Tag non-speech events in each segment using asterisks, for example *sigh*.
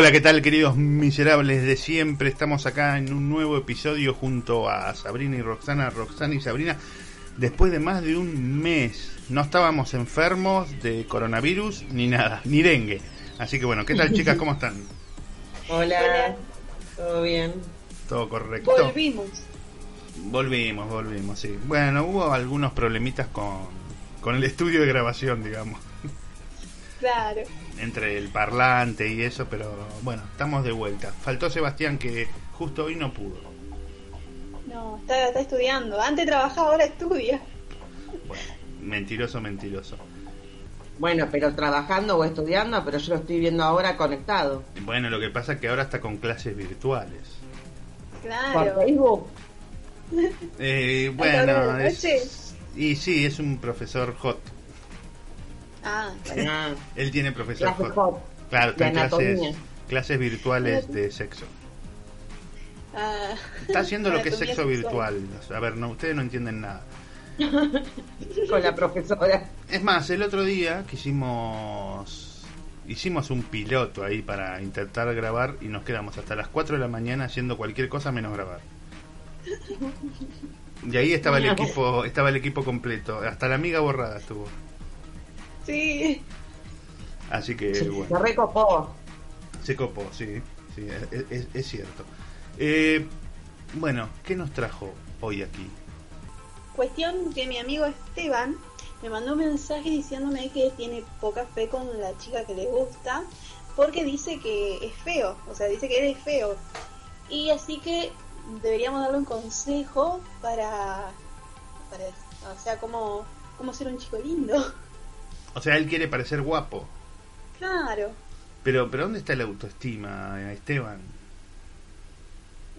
Hola, ¿qué tal queridos miserables de siempre? Estamos acá en un nuevo episodio junto a Sabrina y Roxana, Roxana y Sabrina, después de más de un mes. No estábamos enfermos de coronavirus ni nada, ni dengue. Así que bueno, ¿qué tal chicas? ¿Cómo están? Hola, ¿todo bien? Todo correcto. Volvimos. Volvimos, volvimos, sí. Bueno, hubo algunos problemitas con, con el estudio de grabación, digamos. Claro. Entre el parlante y eso, pero bueno, estamos de vuelta. Faltó Sebastián que justo hoy no pudo. No, está, está estudiando. Antes trabajaba, ahora estudia. Bueno, mentiroso, mentiroso. Bueno, pero trabajando o estudiando, pero yo lo estoy viendo ahora conectado. Bueno, lo que pasa es que ahora está con clases virtuales. Por Claro. Facebook. Eh, bueno, es, y sí, es un profesor hot. Ah, Ah, Él tiene profesor clase hot. hot. Claro, está en de clases, clases virtuales de sexo. ah. Está haciendo lo que es sexo sexual. virtual. A ver, no, ustedes no entienden nada. *laughs* Con la profesora. Es más, el otro día que hicimos hicimos un piloto ahí para intentar grabar y nos quedamos hasta las 4 de la mañana haciendo cualquier cosa menos grabar. Y ahí estaba el equipo, estaba el equipo completo, hasta la amiga borrada estuvo. Sí. Así que Se bueno, recopó. se copó, sí, sí, es, es- es cierto. Eh, bueno, ¿qué nos trajo hoy aquí? Cuestión que mi amigo Esteban me mandó un mensaje diciéndome que tiene poca fe con la chica que le gusta porque dice que es feo, o sea, dice que él es feo. Y así que deberíamos darle un consejo para, para o sea, cómo, cómo ser un chico lindo. O sea, él quiere parecer guapo, Claro. pero pero ¿dónde está la autoestima, Esteban?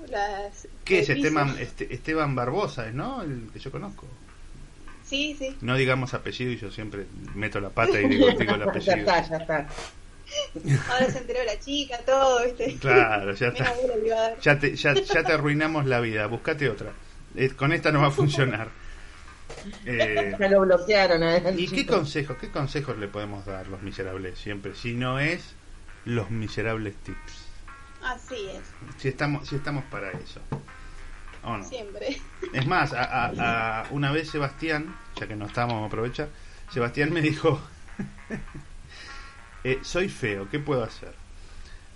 Las, ¿Qué es. Esteban, este- Esteban Barbosa, ¿no? El que yo conozco. Sí, sí. No digamos apellido y yo siempre meto la pata y digo, digo el *laughs* ya apellido. está, ya está. Ahora se enteró la chica, todo, ¿viste? Claro, ya *laughs* está. Ya te, ya, ya te arruinamos la vida, buscate otra. Eh, con esta no va a *laughs* funcionar. Eh, Ya lo bloquearon. ¿eh? ¿Y qué consejos, qué consejos le podemos dar los miserables siempre? Si no es los miserables tips. Así es, Si estamos, si estamos para eso. ¿O no? siempre. Es más, a, a- a- una vez Sebastián, ya que no estamos, vamos a aprovechar, Sebastián me dijo, *laughs* eh, soy feo, ¿qué puedo hacer?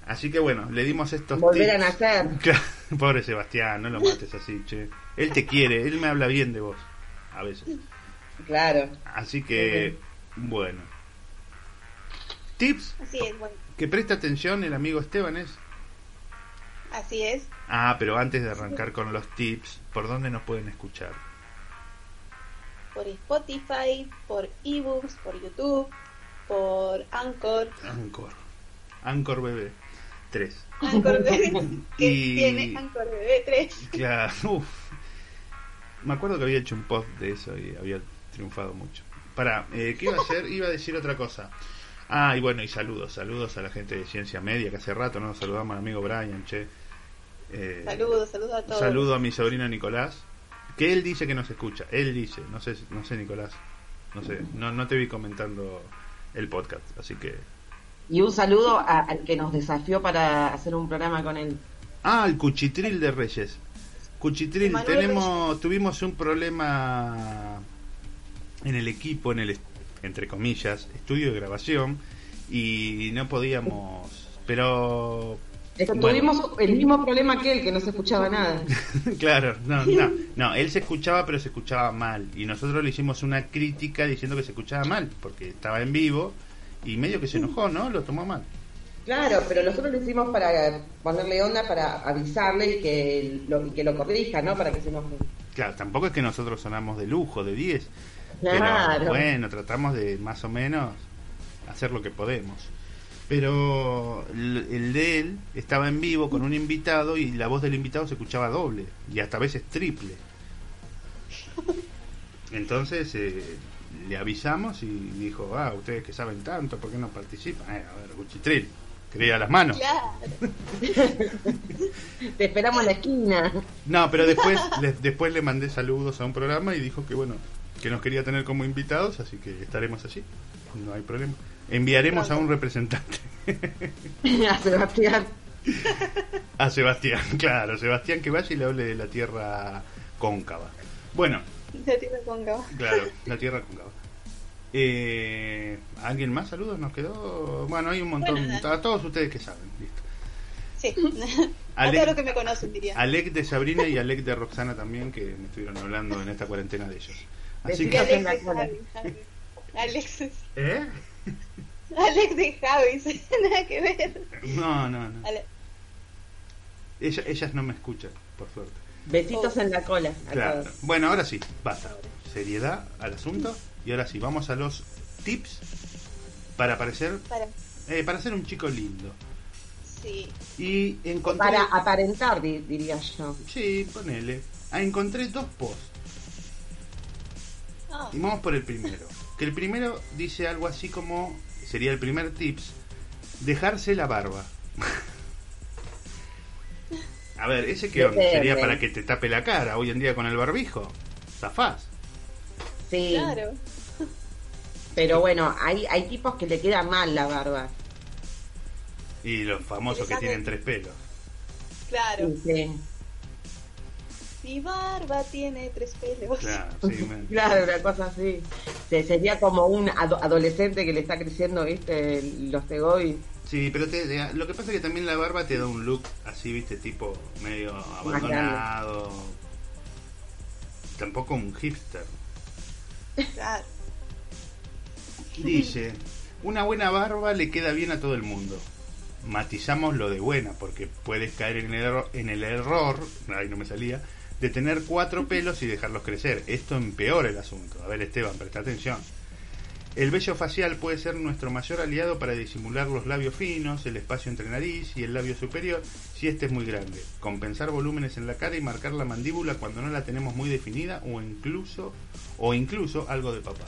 Así que bueno, le dimos estos Volver a tips. nacer. *laughs* Pobre Sebastián, no lo mates así, che. Él te quiere, él me habla bien de vos, a veces. Claro. Así que, bueno. Tips Así es, bueno, que presta atención el amigo Esteban es. así es. Ah, pero antes de arrancar con los tips, ¿por dónde nos pueden escuchar? Por Spotify, por ebooks, por YouTube, por Anchor. Anchor. Anchor Bebé 3. Anchor Bebé, que *laughs* Y- tiene Anchor Bebé 3. Claro, uf. Me acuerdo que había hecho un post de eso y había triunfado mucho. Para, eh, ¿qué iba a hacer? Iba a decir otra cosa. Ah, y bueno, y saludos, saludos a la gente de Ciencia Media, que hace rato no nos saludamos al amigo Brian, che. Eh, Saludos, saludos a todos. Saludo a mi sobrino Nicolás, que él dice que nos escucha. Él dice, no sé, no sé Nicolás, no sé, no, no te vi comentando el podcast, así que... Y un saludo a- al que nos desafió para hacer un programa con él. Ah, el cuchitril de Reyes. Cuchitril, Manuel tenemos, tuvimos un problema en el equipo, en el, entre comillas, estudio de grabación y no podíamos, pero... Es que Bueno. Tuvimos el mismo problema que él, que no se escuchaba nada. *laughs* claro, no, no, no, él se escuchaba pero se escuchaba mal y nosotros le hicimos una crítica diciendo que se escuchaba mal porque estaba en vivo y medio que se enojó, ¿no? Lo tomó mal. Claro, pero nosotros lo hicimos para ponerle onda, para avisarle y que lo, y que lo corrija, ¿no? Para que se enoje. Claro, tampoco es que nosotros sonamos de lujo, de 10. Claro. Pero bueno, tratamos de más o menos hacer lo que podemos. Pero el, el de él estaba en vivo con un invitado y la voz del invitado se escuchaba doble y hasta a veces triple. Entonces eh, le avisamos y dijo, ah, ustedes que saben tanto, ¿por qué no participan? Eh, a ver, Cuchitril, quería las manos. Claro. *laughs* Te esperamos en la esquina. No, pero después, le, después le mandé saludos a un programa y dijo que bueno, que nos quería tener como invitados, así que estaremos allí. No hay problema. Enviaremos a un representante. *laughs* a Sebastián. A Sebastián, *laughs* claro, Sebastián que vaya y le hable de la tierra cóncava. Bueno, La tierra cóncava. claro, la tierra cóncava. Eh, ¿Alguien más? Saludos, nos quedó. Bueno, hay un montón. Bueno, a todos ustedes que saben, listo. Sí. *laughs* a todos los que me conocen, diría. Alec de Sabrina y Alec de Roxana también, que me estuvieron hablando en esta cuarentena de ellos. Así que. Alex de. Javi. Javi. Alex, ¿Eh? Alex de Javi, sí, *laughs* nada que ver. No, no, no. Ale- Ella- ellas no me escuchan, por suerte. Besitos en la cola a Claro. todos. Bueno, ahora sí, basta. Seriedad al asunto. Y ahora sí, vamos a los tips para parecer, Para, eh, para ser un chico lindo. sí. Y encontré. Para aparentar, di- diría yo. Sí, ponele. Ah, encontré dos posts. Ah, Y vamos por el primero. Que el primero dice algo así como. Sería el primer tips. Dejarse la barba. *laughs* A ver, ese que sería para que te tape la cara hoy en día con el barbijo. Zafás. Sí, claro. Pero bueno, hay, hay tipos que le queda mal la barba. Y los famosos que tienen tres pelos. Claro. Sí, sí. Mi barba tiene tres pelos. Claro, *laughs* sí, Claro, una cosa así. Se- sería como un ado- adolescente que le está creciendo, ¿viste? Los tegois. Sí, pero te- te- lo que pasa es que también la barba te da un look así, viste, tipo medio abandonado. Tampoco un hipster. Claro. Dice, una buena barba le queda bien a todo el mundo. Matizamos lo de buena, porque puedes caer en el, error, en el error, ahí no me salía, de tener cuatro pelos y dejarlos crecer. Esto empeora el asunto. A ver, Esteban, presta atención. El vello facial puede ser nuestro mayor aliado para disimular los labios finos, el espacio entre nariz y el labio superior si este es muy grande, compensar volúmenes en la cara y marcar la mandíbula cuando no la tenemos muy definida o incluso o incluso algo de papá.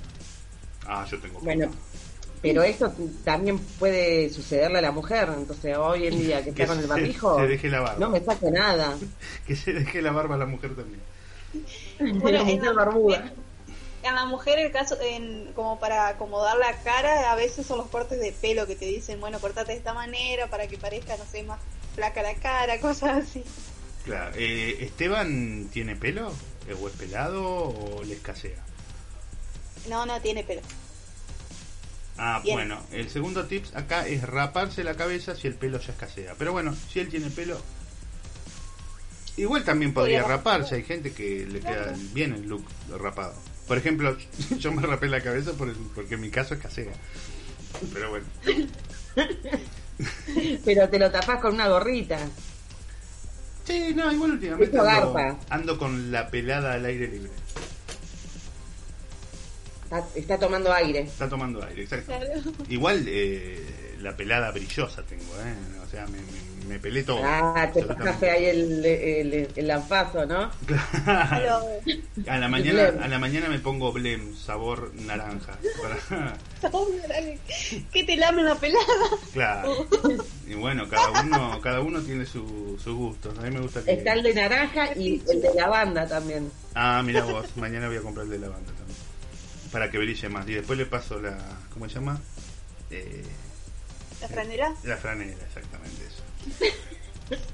Ah, yo tengo Bueno, pero esto también puede sucederle a la mujer. Entonces, hoy en día que *laughs* Que está con el barbijo, se deje la barba. no me saca nada. *laughs* que se deje la barba a la mujer también. la Bueno, en mujer la, barbuda. en la mujer el caso, en, como para acomodar la cara, a veces son los cortes de pelo que te dicen, bueno, cortate de esta manera para que parezca, no sé, más flaca la cara, *laughs* cosas así. Claro. Eh, ¿Esteban tiene pelo? ¿O es pelado o le escasea? No, no tiene pelo. Ah, bueno, el segundo tips acá es raparse la cabeza si el pelo ya escasea. Pero bueno, si él tiene pelo, igual también podría raparse. Hay gente que le queda Claro. bien el look rapado. Por ejemplo, *laughs* yo me rapé la cabeza por- porque en mi caso escasea. Pero bueno. *laughs* Pero te lo tapás con una gorrita. Sí, no, igual últimamente ando con la pelada al aire libre. Está, está tomando aire. Está tomando aire, exacto. Claro. Igual eh, la pelada brillosa tengo, ¿eh? O sea, me, me, me pelé todo. Ah, te pasaste ahí el, el, el lanfazo, ¿no? Claro. A la mañana, a la mañana me pongo blem, sabor naranja. Para- que te lamen la pelada. claro. Y bueno, cada uno, cada uno tiene su, su gusto. A mí me gusta que. Está el de naranja y el de lavanda también. Ah, mira vos, mañana voy a comprar el de lavanda también. Para que brille más. Y después le paso la. ¿Cómo se llama? Eh, ¿La franela? La franela, exactamente eso. *laughs*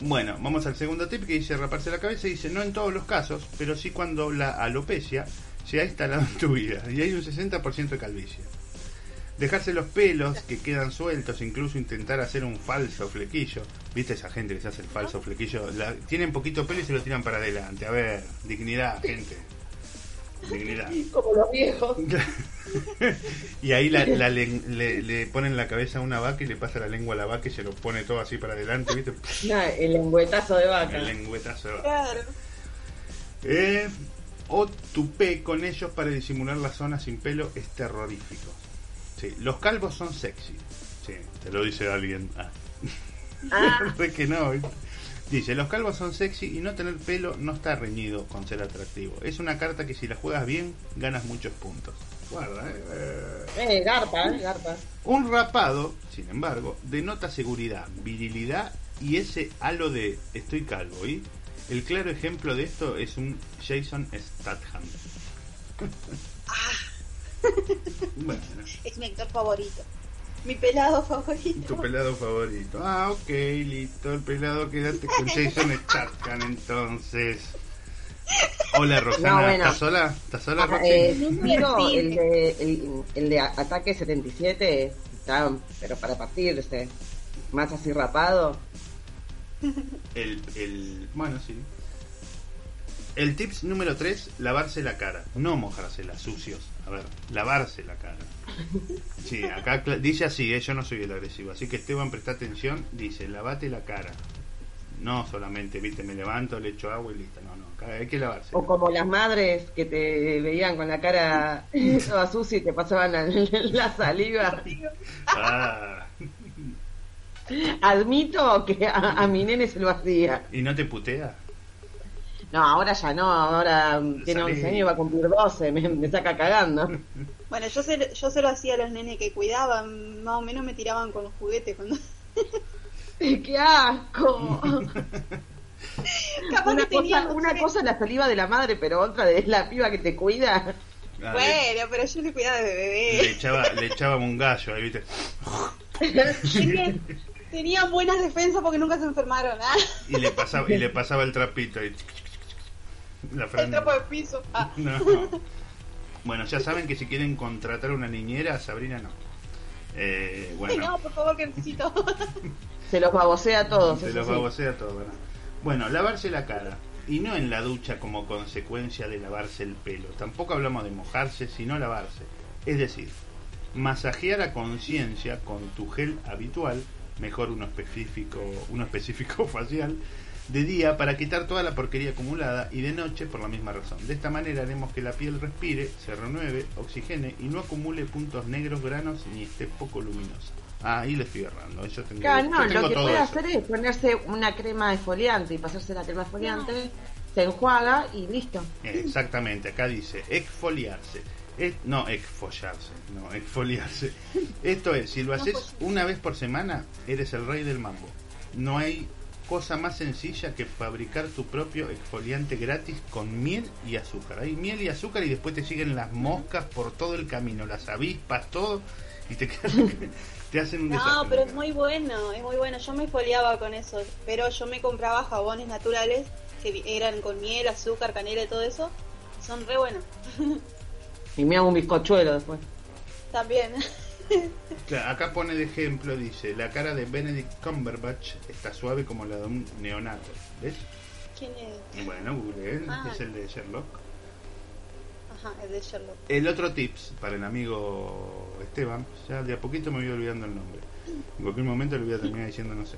Bueno, vamos al segundo tip que dice raparse la cabeza. Dice, no en todos los casos, pero sí cuando la alopecia se ha instalado en tu vida y hay un 60% de calvicie. Dejarse los pelos que quedan sueltos, incluso intentar hacer un falso flequillo. ¿Viste esa gente que se hace el falso flequillo? La- tienen poquito pelo y se lo tiran para adelante. A ver, dignidad, gente. Dignidad. *laughs* Como los viejos. *laughs* y ahí la- la *laughs* len- le, le ponen la cabeza a una vaca y le pasa la lengua a la vaca y se lo pone todo así para adelante, ¿viste? No, el lengüetazo de vaca. El lengüetazo de vaca. Claro. Eh, o tupé con ellos para disimular la zona sin pelo es terrorífico. Sí, los calvos son sexy. Sí, te lo dice alguien. Ah. Ah. Que no. ¿viste? Dice, los calvos son sexy y no tener pelo no está reñido con ser atractivo. Es una carta que si la juegas bien, ganas muchos puntos. Guarda, eh. Eh, garpa, eh, garpa. Un rapado, sin embargo, denota seguridad, virilidad y ese halo de estoy calvo. ¿y? El claro ejemplo de esto es un Jason Statham. *laughs* bueno, Es mi actor favorito. Mi pelado favorito. Tu pelado favorito. Ah, ok, listo. El pelado, quédate con Jason Statham entonces. Hola No, bueno. ¿estás sola? ¿Estás sola, Ah, Roxy? eh, No, el de, el, el de Ataque 77 está, pero para partirse. Más así rapado. El, el, bueno, sí. El tips número 3, lavarse la cara. No mojársela, sucios. A ver, lavarse la cara. *laughs* Sí, acá dice así, eh, yo no soy el agresivo. Así que Esteban, presta atención, dice, lavate la cara. No solamente, viste, me levanto, le echo agua y listo. No, no, acá hay que lavarse. O como las madres que te veían con la cara *laughs* toda sucia y te pasaban la, *laughs* la saliva. Ah, Admito que a, a mi nene se lo hacía. ¿Y no te putea? No, ahora ya no, ahora tiene Salí. 11 años y va a cumplir 12, me, me saca cagando. *laughs* Bueno, yo se, yo se lo hacía a los nenes que cuidaban, más o menos me tiraban con los juguetes cuando *laughs* ¡Qué asco! *laughs* capaz Una que cosa, no una cosa es la saliva de la madre, pero otra es la piba que te cuida. Ah, le, Bueno, pero yo le cuidaba de le bebé. echaba, le echábamos un gallo ahí, viste. Tenían, tenían buenas defensas porque nunca se enfermaron, ¿ah? Y le pasaba, y le pasaba el trapito ahí. La El trapo de piso. Ah. No. *laughs* Bueno, ya saben que si quieren contratar una niñera, Sabrina no. Eh, Ay, bueno, no, por favor, que necesito. *laughs* Se los babosea a todos. se los sí. babosea todo, ¿verdad? Bueno, lavarse la cara. Y no en la ducha como consecuencia de lavarse el pelo. Tampoco hablamos de mojarse, sino lavarse. Es decir, masajear a conciencia con tu gel habitual, mejor uno específico, uno específico *laughs* facial, de día para quitar toda la porquería acumulada y de noche por la misma razón. De esta manera haremos que la piel respire, se renueve, oxigene y no acumule puntos negros, granos ni esté poco luminosa. Ah, ahí le estoy errando. Yo tengo, Claro, no, yo tengo lo que puede eso. hacer es ponerse una crema exfoliante y pasarse la crema exfoliante, se enjuaga y listo. Exactamente, acá dice exfoliarse. Es- no, exfollarse, no, exfoliarse. *laughs* Esto es, si lo haces una vez por semana, eres el rey del mambo. No hay cosa más sencilla que fabricar tu propio exfoliante gratis con miel y azúcar. Hay miel y azúcar y después te siguen las moscas por todo el camino, las avispas, todo, y te, *laughs* quedan- te hacen un No, desastre. pero es muy bueno, es muy bueno. Yo me foliaba con eso, pero yo me compraba jabones naturales que eran con miel, azúcar, canela y todo eso. Son re buenos. *laughs* Y me hago un bizcochuelo después. También. Claro, acá pone de ejemplo, dice, la cara de Benedict Cumberbatch está suave como la de un neonato. ¿Ves? ¿Quién es? Bueno, Google, ¿eh? Ah. es el de Sherlock. Ajá, el de Sherlock. El otro tips para el amigo Esteban, ya de a poquito me voy olvidando el nombre. En cualquier momento le voy a terminar diciendo, no sé.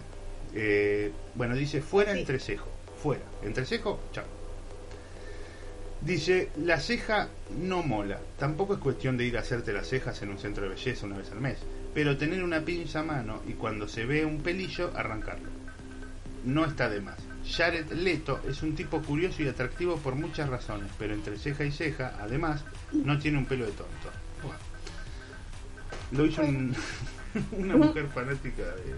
Eh, bueno, dice fuera Sí. entrecejo. Fuera. Entrecejo, chao. Dice, la ceja no mola. Tampoco es cuestión de ir a hacerte las cejas en un centro de belleza una vez al mes. Pero tener una pinza a mano y cuando se ve un pelillo, arrancarlo. No está de más. Jared Leto es un tipo curioso y atractivo por muchas razones, pero entre ceja y ceja, además, no tiene un pelo de tonto. Lo hizo un- *laughs* una mujer fanática de.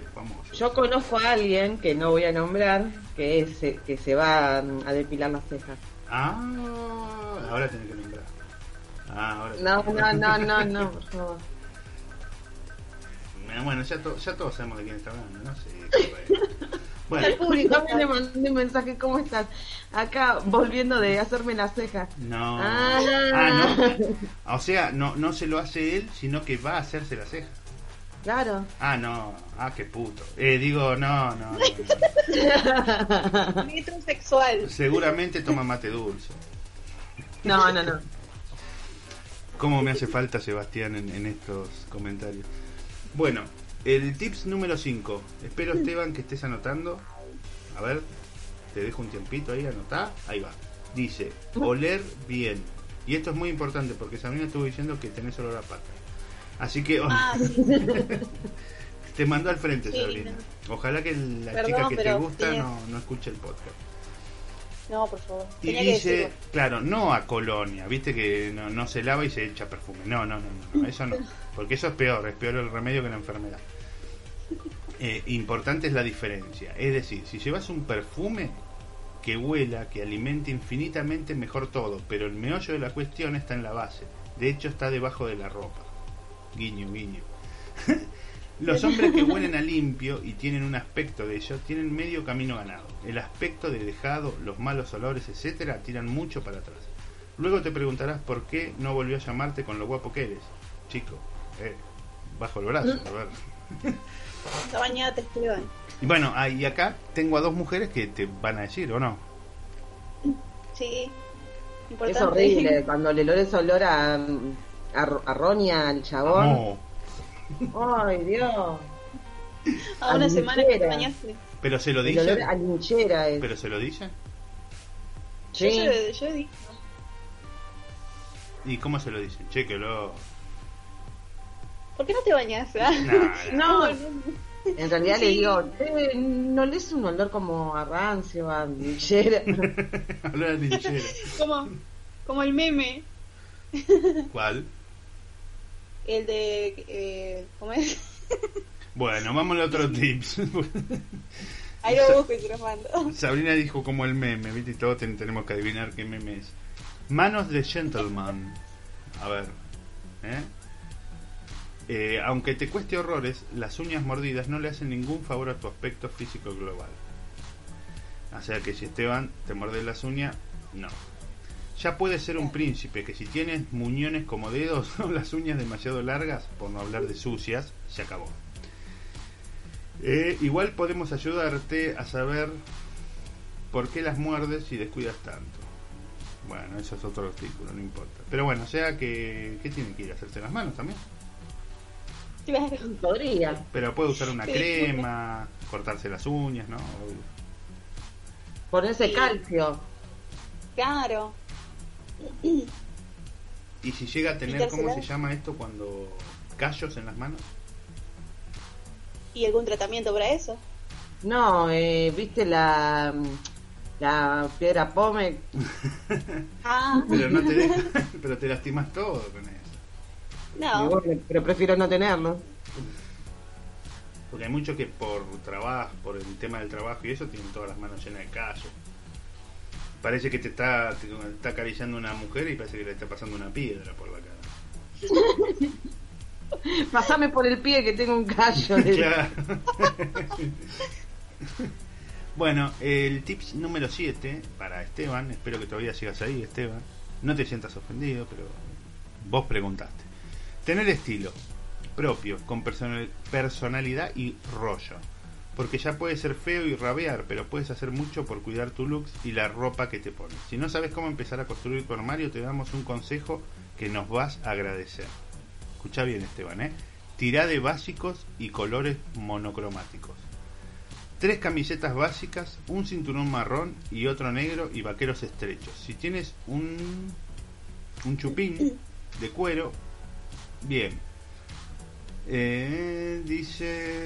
Yo conozco a alguien que no voy a nombrar que, es, eh, que se va a depilar las cejas. Ah, ahora tiene que nombrar. Ah, ahora No, no, no, no, no, *laughs* por favor. Bueno, ya, to- ya todos sabemos de quién está hablando, no sé. *laughs* Bueno, El público. Le mandé un mensaje, ¿cómo estás? Acá, volviendo de hacerme las cejas. no. Ah. Ah, no. O sea, no, no se lo hace él, sino que va a hacerse la ceja. Claro. Ah, no. Ah, qué puto. Eh, digo, no, no, no, no. *laughs* Metrosexual. Seguramente toma mate dulce. No, no, no. ¿Cómo me hace falta Sebastián en, en estos comentarios? Bueno, el tips número 5. Espero, Esteban, que estés anotando. A ver, te dejo un tiempito ahí, anotá. Ahí va. Dice, oler bien. Y esto es muy importante porque Sabrina estuvo diciendo que tenés olor a pata. Así que Ah, sí. *laughs* te mandó al frente, Sí, Sabrina. Ojalá que la Perdón, chica que te gusta no, no escuche el podcast. No, por favor. Y Tenía dice, claro, no a colonia, viste que no, no se lava y se echa perfume. No, no, no, no, no, eso no. *laughs* Porque eso es peor, es peor el remedio que la enfermedad. Eh, importante es la diferencia. Es decir, si llevas un perfume que huela, que alimente infinitamente mejor todo, pero el meollo de la cuestión está en la base. De hecho, está debajo de la ropa. Guiño, guiño. *laughs* Los hombres que huelen a limpio y tienen un aspecto de ellos tienen medio camino ganado. El aspecto de dejado, los malos olores, etcétera, tiran mucho para atrás. Luego te preguntarás por qué no volvió a llamarte con lo guapo que eres. Chico, eh, bajo el brazo, a ver. *laughs* Está bañada Esteban. Y bueno, ah, y acá tengo a dos mujeres que te van a decir, ¿o no? Sí. Es horrible *laughs* cuando le olor a, a, a al chabón. No. Ay, Dios. *laughs* A una a semana que te bañaste. Pero se lo olor dice. a linchera es. Pero se lo dice. Yo, Sí. yo, yo di. ¿Y cómo se lo dicen? Che, que lo. ¿Por qué no te bañas? ah? No, no. *laughs* en realidad le digo, "Eh, ¿no le es un olor como a rancio, a linchera? *laughs* Hablar de linchera. Como, como el meme, ¿Cuál? El de... Eh, ¿Cómo es? *laughs* Bueno, vamos a otro tips. Ahí lo busco y lo mando. Sabrina dijo como el meme, ¿viste? Y todos ten- tenemos que adivinar qué meme es. Manos de gentleman. A ver. ¿eh? Eh, aunque te cueste horrores, las uñas mordidas no le hacen ningún favor a tu aspecto físico global. O sea que si Esteban te muerde las uñas, no. Ya puede ser un príncipe que si tienes muñones como dedos o *laughs* las uñas demasiado largas, por no hablar de sucias, se acabó. Eh, igual podemos ayudarte a saber por qué las muerdes y descuidas tanto. Bueno, eso es otro artículo, no importa. Pero bueno, o sea que... ¿Qué tiene que ir? ¿Hacerse las manos también? Claro. Podría. Pero puede usar una Sí. crema, cortarse las uñas, ¿no? Obvio. Ponerse Sí. calcio. Claro. Y si llega a tener, ¿cómo se llama esto cuando... callos en las manos? ¿Y algún tratamiento para eso? No, eh, ¿viste la, la piedra pome? *laughs* Ah, Pero no te deja- *laughs* pero te lastimas todo con eso. No. bueno, pero prefiero no tenerlo. Porque hay muchos que por trabajo, por el tema del trabajo y eso, tienen todas las manos llenas de callos. Parece que te está, te está acariciando una mujer y parece que le está pasando una piedra por la cara. *laughs* Pasame por el pie que tengo un callo. Claro. *laughs* bueno, el tips número 7 para Esteban, espero que todavía sigas ahí, Esteban. No te sientas ofendido, pero vos preguntaste. Tener estilo propio, con personal- personalidad y rollo. Porque ya puede ser feo y rabear, pero puedes hacer mucho por cuidar tu looks y la ropa que te pones. Si no sabes cómo empezar a construir tu armario, te damos un consejo que nos vas a agradecer. Escucha bien, Esteban, ¿eh? Tirá de básicos y colores monocromáticos. Tres camisetas básicas, un cinturón marrón y otro negro y vaqueros estrechos. Si tienes un, un chupín de cuero, bien. Eh, dice,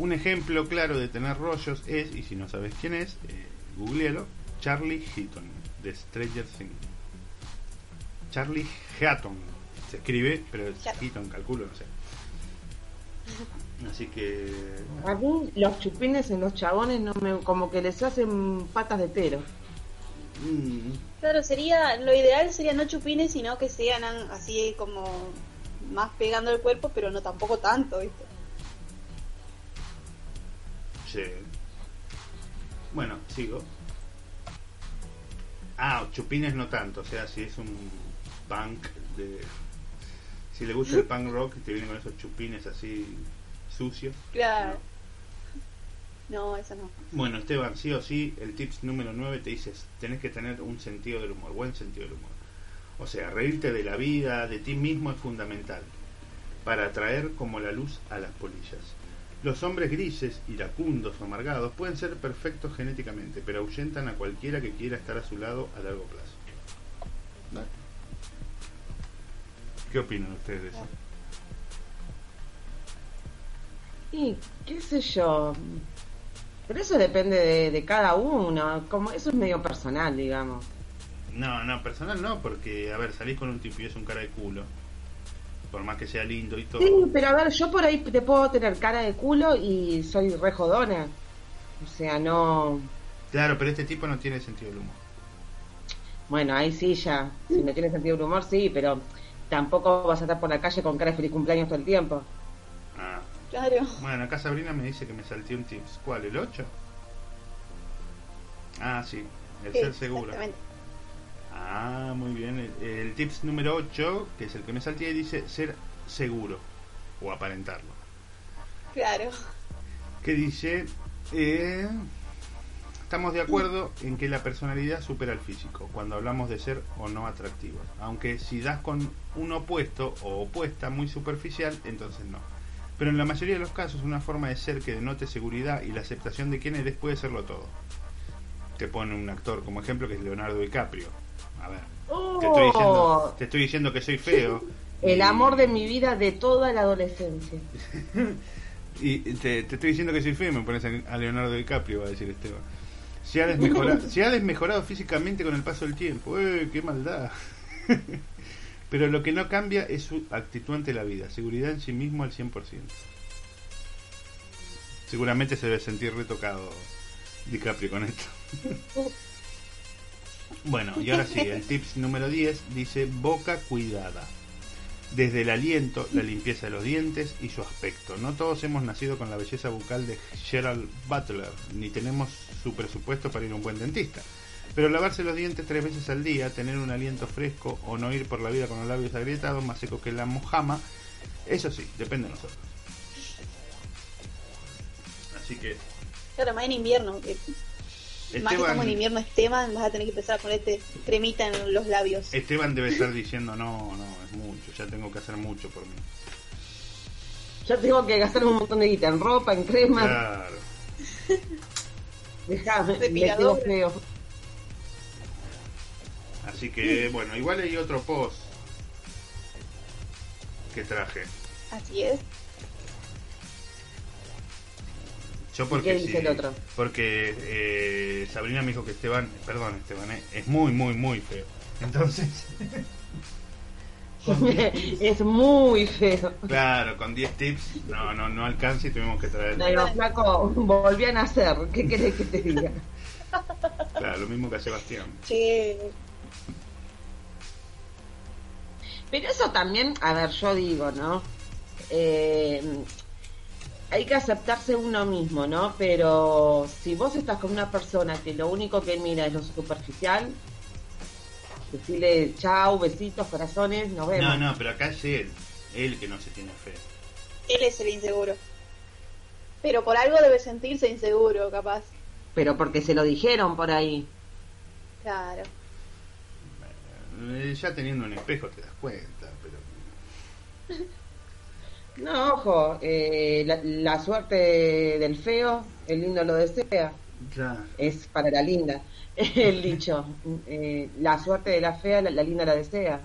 un ejemplo claro de tener rollos es, y si no sabes quién es, eh, googlealo, Charlie Heaton, de Stranger Things. Charlie Heaton, se escribe, pero es Heaton. Heaton, calculo, no sé. Así que... A mí los chupines en los chabones no me, como que les hacen patas de tero. mm, Claro, sería, lo ideal sería no chupines, sino que sean an- así como más pegando el cuerpo, pero no tampoco tanto, ¿viste? Sí. Bueno, sigo. Ah, chupines no tanto, o sea, si es un punk de... Si le gusta el punk rock y te viene con esos chupines así sucios. Claro. No, eso no. Bueno, Esteban, sí o sí, el tips número 9 te dice, tenés que tener un sentido del humor, buen sentido del humor. O sea, reírte de la vida, de ti mismo es fundamental para atraer como la luz a las polillas. Los hombres grises, iracundos o amargados pueden ser perfectos genéticamente, pero ahuyentan a cualquiera que quiera estar a su lado a largo plazo. ¿Qué opinan ustedes de eso? Y qué sé yo. Pero eso depende de, de cada uno. Como eso es medio personal, digamos. No, no, personal no, porque, a ver, salís con un tipo y es un cara de culo. Por más que sea lindo y todo. Sí, pero a ver, yo por ahí te puedo tener cara de culo y soy re jodona. O sea, no. Claro, pero este tipo no tiene sentido del humor. Bueno, ahí sí ya. Si no tiene sentido del humor, sí, pero tampoco vas a estar por la calle con cara de feliz cumpleaños todo el tiempo. Ah, Claro. Bueno, acá Sabrina me dice que me salté un tips. ¿Cuál? ¿El 8? Ah, sí, el ser seguro. Exactamente. Ah, muy bien. El, el tips número 8, que es el que me salté, dice ser seguro o aparentarlo. Claro. Que dice, eh, estamos de acuerdo en que la personalidad supera al físico cuando hablamos de ser o no atractivos. Aunque si das con un opuesto o opuesta muy superficial, entonces no. Pero en la mayoría de los casos una forma de ser que denote seguridad y la aceptación de quien eres puede serlo todo. Te pone un actor como ejemplo que es Leonardo DiCaprio. A ver, te estoy diciendo, Oh, te estoy diciendo que soy feo. *laughs* el amor de mi vida de toda la adolescencia. *laughs* Y te, te estoy diciendo que soy feo, me pones a Leonardo DiCaprio, va a decir Esteban. Se ha, desmejorado, *laughs* se ha desmejorado físicamente con el paso del tiempo. ¡Eh, qué maldad! Pero lo que no cambia es su actitud ante la vida, seguridad en sí mismo al 100%. Seguramente se debe sentir retocado DiCaprio con esto. Bueno, y ahora sí, el *laughs* tips número 10 dice boca cuidada. Desde el aliento, la limpieza de los dientes y su aspecto. No todos hemos nacido con la belleza bucal de Gerald Butler, ni tenemos su presupuesto para ir a un buen dentista. Pero lavarse los dientes tres veces al día, tener un aliento fresco o no ir por la vida con los labios agrietados, más secos que la mojama, eso sí, depende de nosotros. Así que, Claro, más en invierno. Que más que estamos en invierno, Esteban, vas a tener que empezar a ponerte cremita en los labios. Esteban debe estar diciendo, no, no, es mucho, ya tengo que hacer mucho por mí. Yo tengo que gastar un montón de guita en ropa, en crema. Claro. *laughs* Dejame, me feo. Así que, bueno, igual hay otro post que traje. Así es. Yo porque qué dice sí, el otro? porque eh, Sabrina me dijo que Esteban, perdón Esteban, eh, es muy, muy, muy feo. Entonces, *laughs* es muy feo. claro, con 10 tips, no, no, no alcanza y tuvimos que traer, Le digo, flaco, volví a nacer. ¿Qué querés que te diga? *laughs* claro, lo mismo que a Sebastián. Che, Pero eso también, a ver, yo digo, ¿no? Eh, hay que aceptarse uno mismo, ¿no? Pero si vos estás con una persona que lo único que mira es lo superficial, decirle chau, besitos, corazones, nos vemos. No, no, pero acá es él, él que no se tiene fe. él es el inseguro. Pero por algo debe sentirse inseguro, capaz. Pero porque se lo dijeron por ahí. Claro. Eh, Ya teniendo un espejo te das cuenta, pero... *laughs* No, ojo, eh, la, la suerte del feo, el lindo lo desea. Claro. Es para la linda. *laughs* El dicho, eh, la suerte de la fea, la, la linda la desea.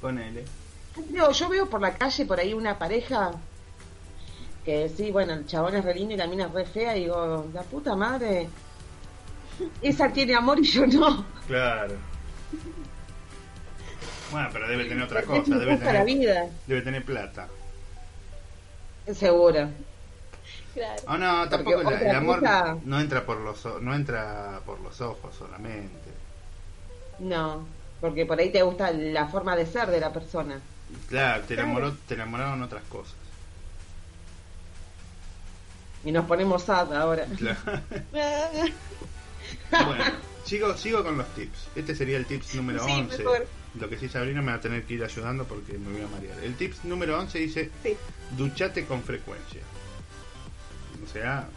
Ponele. Yo, yo veo por la calle por ahí una pareja que sí, bueno, el chabón es re lindo y la mina es re fea y digo, la puta madre, esa tiene amor y yo no. Claro. Bueno, pero debe tener otra Es cosa, debe la tener, vida, debe tener plata. seguro. Claro. Oh, no, tampoco el, amor cosa- no entra por los o- no entra por los ojos solamente. No, porque por ahí te gusta la forma de ser de la persona. Claro, te Claro. enamoró, te enamoraron otras cosas. Y nos ponemos sad ahora. Claro. *laughs* Bueno, sigo sigo con los tips. Este sería el tips número Sí, 11. mejor. Lo que sí Sabrina me va a tener que ir ayudando porque me voy a marear. El tips número 11 dice Sí. duchate con frecuencia. O sea,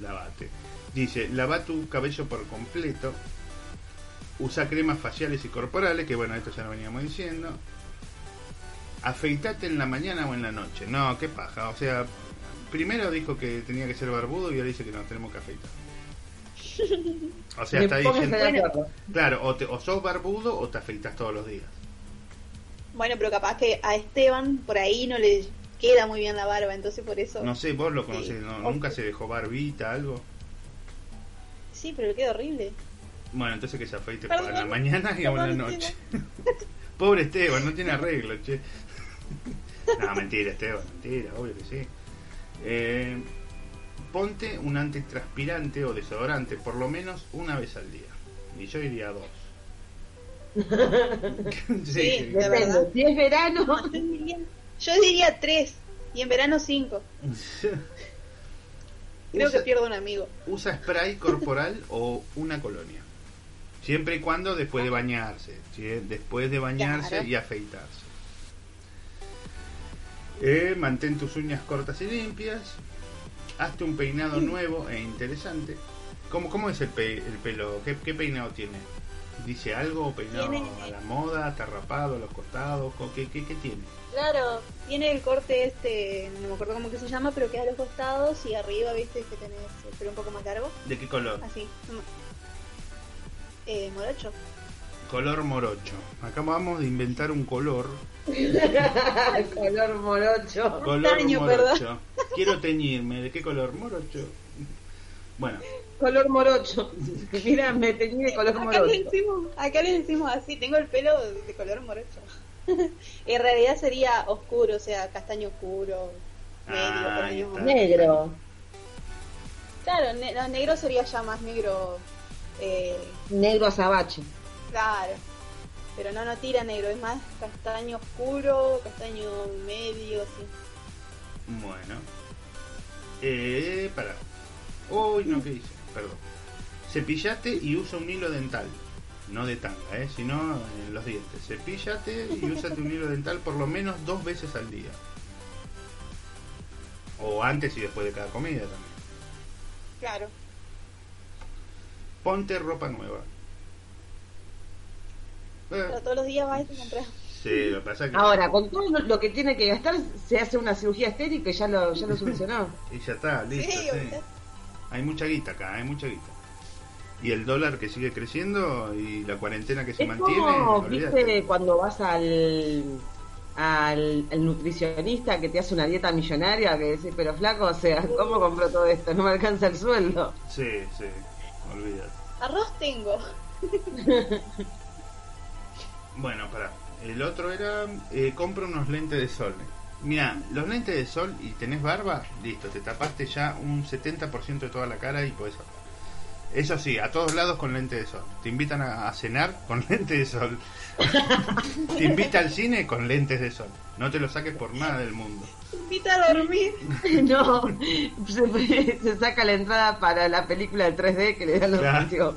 lavate. Dice, lava tu cabello por completo. Usa cremas faciales y corporales, que bueno, esto ya lo veníamos diciendo. Afeitate en la mañana o en la noche. No, qué paja. O sea, primero dijo que tenía que ser barbudo y ahora dice que nos tenemos que afeitar. *laughs* O sea, está diciendo... Claro, o, te, o sos barbudo o te afeitas todos los días. Bueno, pero capaz que a Esteban por ahí no le queda muy bien la barba, entonces por eso. No sé, vos lo conocés, Sí. ¿no? nunca se dejó barbita, algo. Sí, pero le queda horrible. Bueno, entonces que se afeite Perdón, para la mañana y a perdón, noche. *laughs* Pobre Esteban, no tiene arreglo, che. *laughs* no, mentira, Esteban, mentira, obvio que sí. Eh, ponte un antitranspirante o desodorante por lo menos una vez al día. Y yo iría a dos. *laughs* Sí, de verdad. si es verano, Yo diría, tres. Y en verano 5. *laughs* Creo Usa- que pierdo un amigo. Usa spray corporal o una colonia. Siempre y cuando después de bañarse. ¿sí? Después de bañarse Claro. y afeitarse. Eh, mantén tus uñas cortas y limpias. Hazte un peinado nuevo e interesante. ¿Cómo, cómo es el, pe- el pelo? ¿Qué, qué peinado tiene? ¿Dice algo? ¿Peinado Tiene- a la moda? ¿Está rapado a los costados? ¿Co- ¿Qué, qué, qué tiene? Claro, tiene el corte este, no me acuerdo cómo que se llama, pero queda a los costados y arriba, viste, que tenés el pelo un poco más largo. ¿De qué color? Así. Eh, morocho. Color morocho. Acá vamos a inventar un color. *laughs* Color morocho. Color Castaño, morocho. Quiero teñirme. ¿De qué color? Morocho. Bueno, Color morocho. *laughs* Mira, me teñí de color Acá le, morocho. decimos, acá le decimos así, tengo el pelo de color morocho. *laughs* en realidad sería oscuro, o sea, castaño oscuro, medio, Ah. Negro. Claro, ne- no, negro sería ya más negro, eh, Negro azabache. Claro. Pero no, no tira negro, es más castaño oscuro, castaño medio, así. bueno. Eh, para. Uy, no, ¿qué hice? Perdón. Cepillate y usa un hilo dental. No de tanga, ¿eh? Sino en los dientes. Cepillate y úsate un hilo dental por lo menos dos veces al día. O antes y después de cada comida también. Claro. Ponte ropa nueva. Eh, Pero todos los días vas a comprar. sí, lo que pasa es que... Ahora, con todo lo- que tiene que gastar, se hace una cirugía estética y ya lo, ya lo solucionó. *laughs* Y ya está, listo. Sí, sí. Hay mucha guita acá, hay mucha guita. Y el dólar que sigue creciendo y la cuarentena que se Es mantiene, como, viste, cuando vas al, al, al nutricionista que te hace una dieta millonaria, que decís, pero flaco, o sea, ¿cómo compro todo esto? No me alcanza el sueldo. Sí, sí, olvídate. Arroz tengo. *laughs* Bueno, pará. El otro era, eh, compra unos lentes de sol. Mira, los lentes de sol y tenés barba, listo, te tapaste ya un 70% de toda la cara y podés hablar. Eso sí, a todos lados con lente de sol. Te invitan a, a cenar *laughs* con lente de sol. *laughs* te invita al cine con lentes de sol. No te lo saques por nada del mundo. Invita a dormir. *laughs* no, se, se saca la entrada para la película del 3D que le dan los Claro.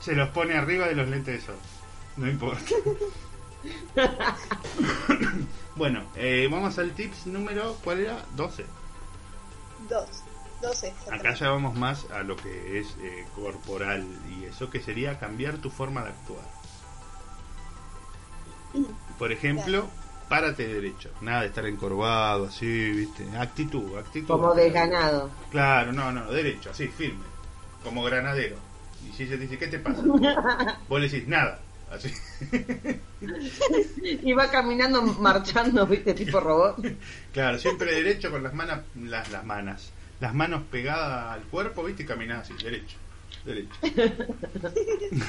Se los pone arriba de los lentes de sol. No importa. *laughs* bueno, eh, vamos al tips número, ¿cuál era? 12. Dos. Doce. Acá ya vamos más a lo que es eh, corporal y eso que sería cambiar tu forma de actuar. Por ejemplo, párate derecho, nada de estar encorvado así, ¿viste? Actitud, actitud. Como desganado. Claro, no, no, derecho, así, firme, como granadero. Y si se dice, ¿qué te pasa? *laughs* Vos le decís, nada, así. *laughs* Y va caminando, marchando, viste, tipo robot. Claro, siempre derecho con las manos, las, las manos, las manos pegadas al cuerpo, ¿viste? Y caminás así, derecho, derecho. *laughs*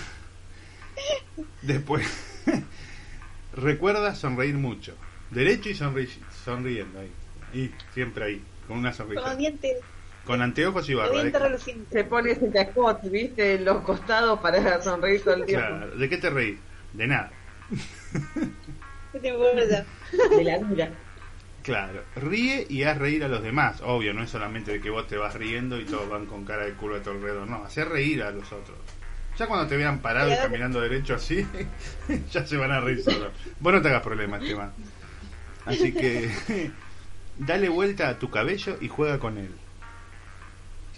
Después, *laughs* recuerda sonreír mucho. Derecho y sonri- sonriendo ahí. Y siempre ahí, con una sonrisa. Con dientes, Con anteojos y barba. dientes ¿De, relucientes. Se pone ese cascot, viste, en los costados para sonreír todo el tiempo. claro, ¿de qué te reís? De nada. ¿Qué te importa? De la vida. Claro, ríe y haz reír a los demás. Obvio, no es solamente de que vos te vas riendo y todos van con cara de culo a tu alrededor. No, hacer reír a los otros. Ya cuando te vean parado y caminando derecho así, *laughs* ya se van a reír solos. Vos no te hagas problemas, Esteban. Así que *laughs* dale vuelta a tu cabello y juega con él.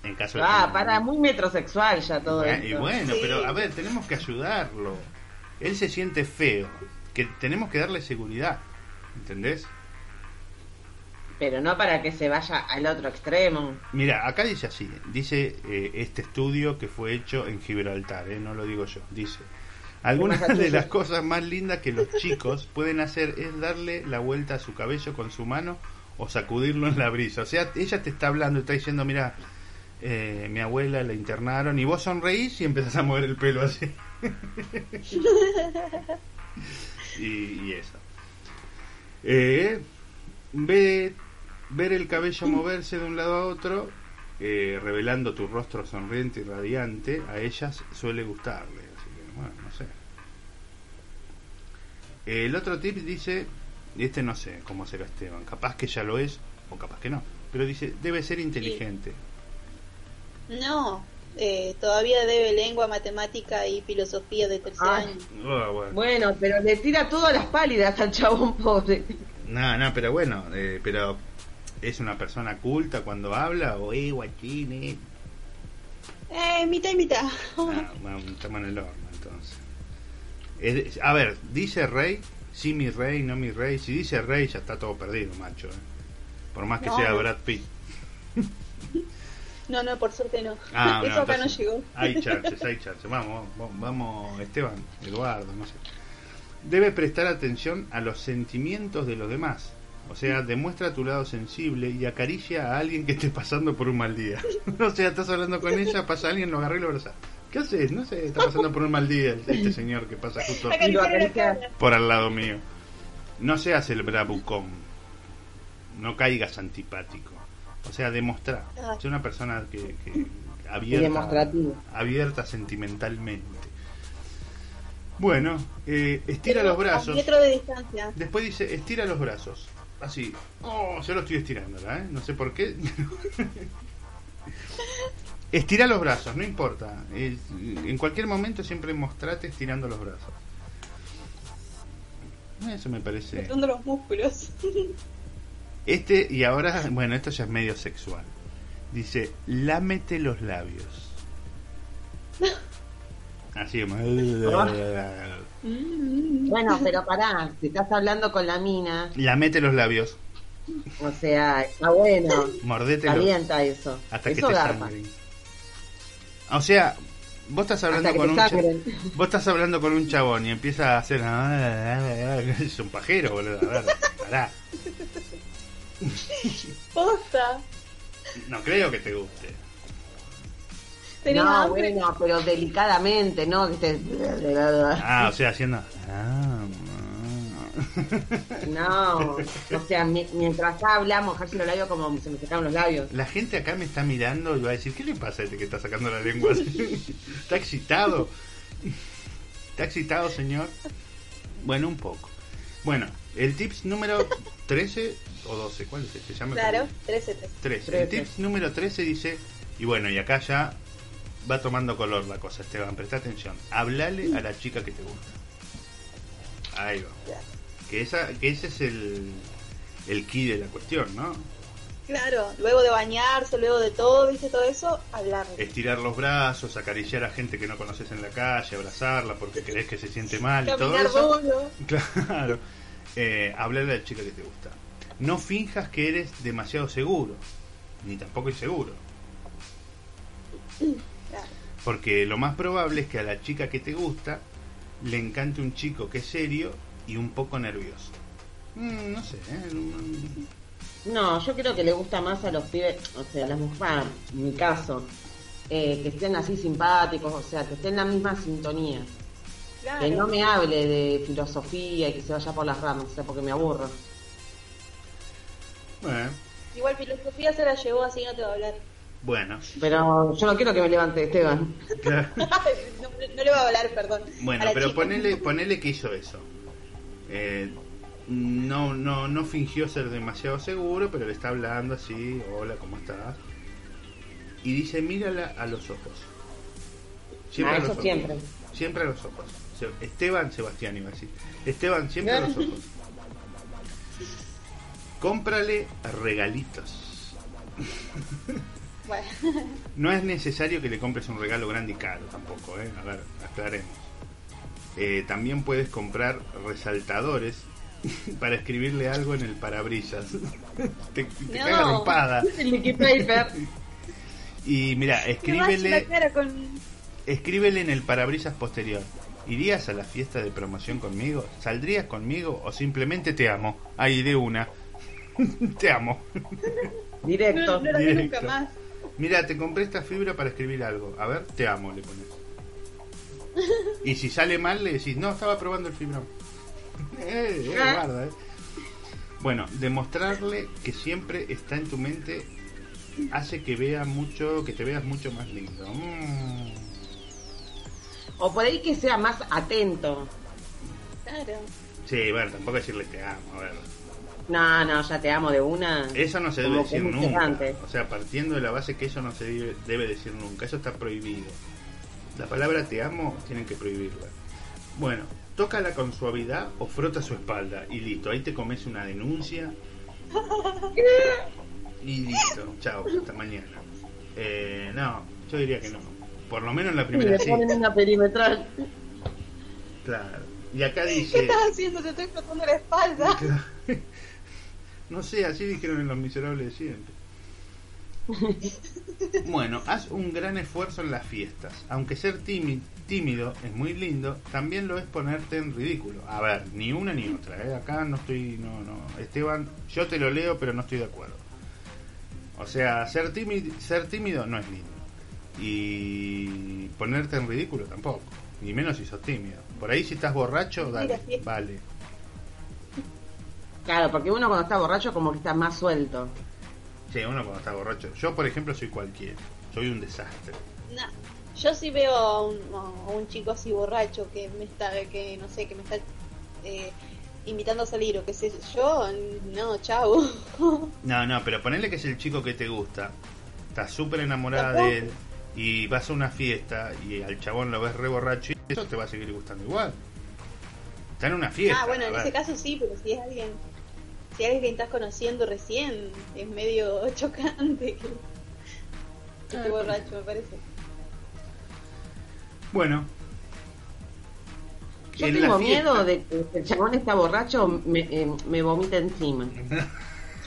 En caso de Ah, que- para, muy metrosexual ya todo Bueno, y esto. bueno, Sí. pero a ver, tenemos que ayudarlo. Él se siente feo, que tenemos que darle seguridad. ¿Entendés? Pero no para que se vaya al otro extremo. Mira, acá dice así, dice eh, este estudio que fue hecho en Gibraltar, eh, no lo digo yo, dice, algunas de las cosas más lindas que los chicos pueden hacer es darle la vuelta a su cabello con su mano o sacudirlo en la brisa. O sea, ella te está hablando, está diciendo, mira, eh, mi abuela la internaron y vos sonreís y empezás a mover el pelo así. *laughs* y, y eso. Eh, ve, ver el cabello moverse de un lado a otro, eh, revelando tu rostro sonriente y radiante, a ellas suele gustarle. Así que, bueno, no sé. El otro tip dice, y este no sé cómo será Esteban, capaz que ya lo es, o capaz que no. Pero dice, debe ser inteligente. No, eh, todavía debe lengua, matemática y filosofía de tercer Ay. año. Ah, bueno. Bueno, pero le tira todas las pálidas al chabón pobre. No, no, pero bueno, eh, pero es una persona culta cuando habla o eh, guachín, eh. Eh, mitad y mitad. Ah, bueno, estamos en el horno entonces. Es- a ver, dice rey, sí mi rey, no mi rey. Si dice rey ya está todo perdido, macho. eh. Por más que No, sea. Brad Pitt. *laughs* No, no, por suerte no. Ah, *laughs* Eso acá no llegó. Hay *laughs* chances, hay chances. Vamos, vamos, vamos, Esteban, Eduardo, no sé. Debe prestar atención a los sentimientos de los demás. O sea, demuestra tu lado sensible y acaricia a alguien que esté pasando por un mal día. *laughs* o sea, estás hablando con ella, pasa alguien, lo agarré y lo abrazás. ¿Qué haces? No sé, está pasando por un mal día este señor que pasa justo por al lado mío. No seas el bravucón. No caigas antipático. O sea, demostrar. Ah. Ser una persona que, que abierta, abierta sentimentalmente. Bueno, eh, estira Pero los brazos. metro de distancia. Después dice, estira los brazos. Así. Oh, yo lo estoy estirándola, ¿eh? No sé por qué. *laughs* Estira los brazos, no importa. Es- en cualquier momento siempre mostrate estirando los brazos. Eso me parece. Mostrando los músculos. *laughs* Este, y ahora, bueno, esto ya es medio sexual. Dice, lámete los labios. Así como... *laughs* Bueno, pero pará, si estás hablando con la mina, Lámete los labios. o sea, está bueno, Mordételos. calienta eso. Hasta que eso te garpa. sangren. O sea, vos estás hablando que con te un sangren. vos estás hablando con un chabón y empieza a hacer *laughs* es un pajero, boludo. A ver, pará. Posta. No creo que te guste. No, hambre. bueno, pero delicadamente, ¿no? Que te- Ah, o sea, haciendo ah, No, o sea, mi- mientras hablamos, mojarse los labios como se me secaron los labios. La gente acá me está mirando y va a decir, ¿qué le pasa a este que está sacando la lengua? así? ¿Está excitado? ¿Está excitado, señor? Bueno, un poco. Bueno, el tips número 13 o 12, ¿cuál es este? Ya me Claro, perdí. 13 13. 13. El tips número 13 dice, y bueno, y acá ya va tomando color la cosa, Esteban, presta atención. Hablale a la chica que te gusta. Ahí va. Claro. Que, esa, que ese es el, el key de la cuestión, ¿no? Claro, luego de bañarse, luego de todo, viste, todo eso, hablar. estirar los brazos, acariciar a gente que no conoces en la calle, abrazarla porque *laughs* crees que se siente mal y todo Caminar eso. duro. *laughs* Claro. Eh, hablarle a la chica que te gusta. No finjas que eres demasiado seguro, ni tampoco inseguro. Porque lo más probable es que a la chica que te gusta le encante un chico que es serio y un poco nervioso. Mm, no sé, ¿eh? No, yo creo que le gusta más a los pibes, o sea, a las mujeres, en mi caso, eh, que estén así simpáticos, o sea, que estén en la misma sintonía. Claro. Que no me hable de filosofía y que se vaya por las ramas, o sea, porque me aburro. Bueno, Igual filosofía se la llevó así no te va a hablar. bueno. Pero yo no quiero que me levante Esteban. claro. *laughs* no, no le va a hablar, perdón. Bueno, pero chica. ponele, ponele que hizo eso. Eh, no, no, no fingió ser demasiado seguro, pero le está hablando así, hola, ¿cómo estás? Y dice, mírala a los ojos. Ah, a eso ojos. siempre. Siempre a los ojos. Esteban Sebastián iba a decir. Esteban, siempre a los ojos. Cómprale regalitos. *laughs* Bueno, No es necesario que le compres un regalo grande y caro tampoco, ¿eh? A ver, aclaremos. Eh, también puedes comprar resaltadores *laughs* para escribirle algo en el parabrisas. *laughs* te te No. caga rompada. Y mira, escríbele, con... escríbele en el parabrisas posterior. ¿Irías a la fiesta de promoción conmigo? ¿Saldrías conmigo o simplemente te amo? Ahí de una. *laughs* te amo. Directo. No, Directo. nunca más. Mira, te compré esta fibra para escribir algo. A ver, te amo, le pones. *laughs* Y si sale mal, le decís, no, estaba probando el fibrón. *laughs* eh, eh, guarda, eh. Bueno, demostrarle que siempre está en tu mente hace que vea mucho, que te veas mucho más lindo. Mm. O por ahí que sea más atento. Claro. Sí, bueno, tampoco decirle te amo, a ver. No, no, ya te amo de una. Eso no se debe decir nunca. antes. O sea, partiendo de la base que eso no se debe, debe decir nunca. Eso está prohibido. La palabra te amo tienen que prohibirla. Bueno, tócala con suavidad o frota su espalda y listo. Ahí te comes una denuncia. *laughs* Y listo. Chao. Hasta mañana. Eh, no, yo diría que no. Por lo menos en la Sí, primera le sí. ponen una perimetral. Claro. Y acá ¿Qué dice... estás haciendo? Te estoy frotando la espalda. *laughs* No sé, así dijeron en Los Miserables de siempre. *laughs* Bueno, haz un gran esfuerzo en las fiestas. Aunque ser tímido, tímido es muy lindo, también lo es ponerte en ridículo. A ver, ni una ni otra. ¿eh? Acá no estoy. No, no. Esteban, yo te lo leo, pero no estoy de acuerdo. O sea, ser tímido, ser tímido no es lindo. Y ponerte en ridículo tampoco. Ni menos si sos tímido. Por ahí si estás borracho, dale, vale. Claro, porque uno cuando está borracho como que está más suelto. Sí, uno cuando está borracho. Yo, por ejemplo, soy cualquiera. Soy un desastre. No. Yo sí veo a un, a un chico así borracho que me está, que no sé, que me está eh, invitando a salir o qué sé yo, no, chau. No, no, pero ponele que es el chico que te gusta. Estás súper enamorada Tampoco. de él. Y vas a una fiesta y al chabón lo ves re borracho y eso te va a seguir gustando igual. Está en una fiesta. ah, bueno, en ese caso sí, pero si es alguien, si es alguien que estás conociendo recién, es medio *laughs* chocante que, que esté borracho, me parece. Bueno. Yo en tengo miedo de que si el chabón está borracho, me, eh, me vomita encima.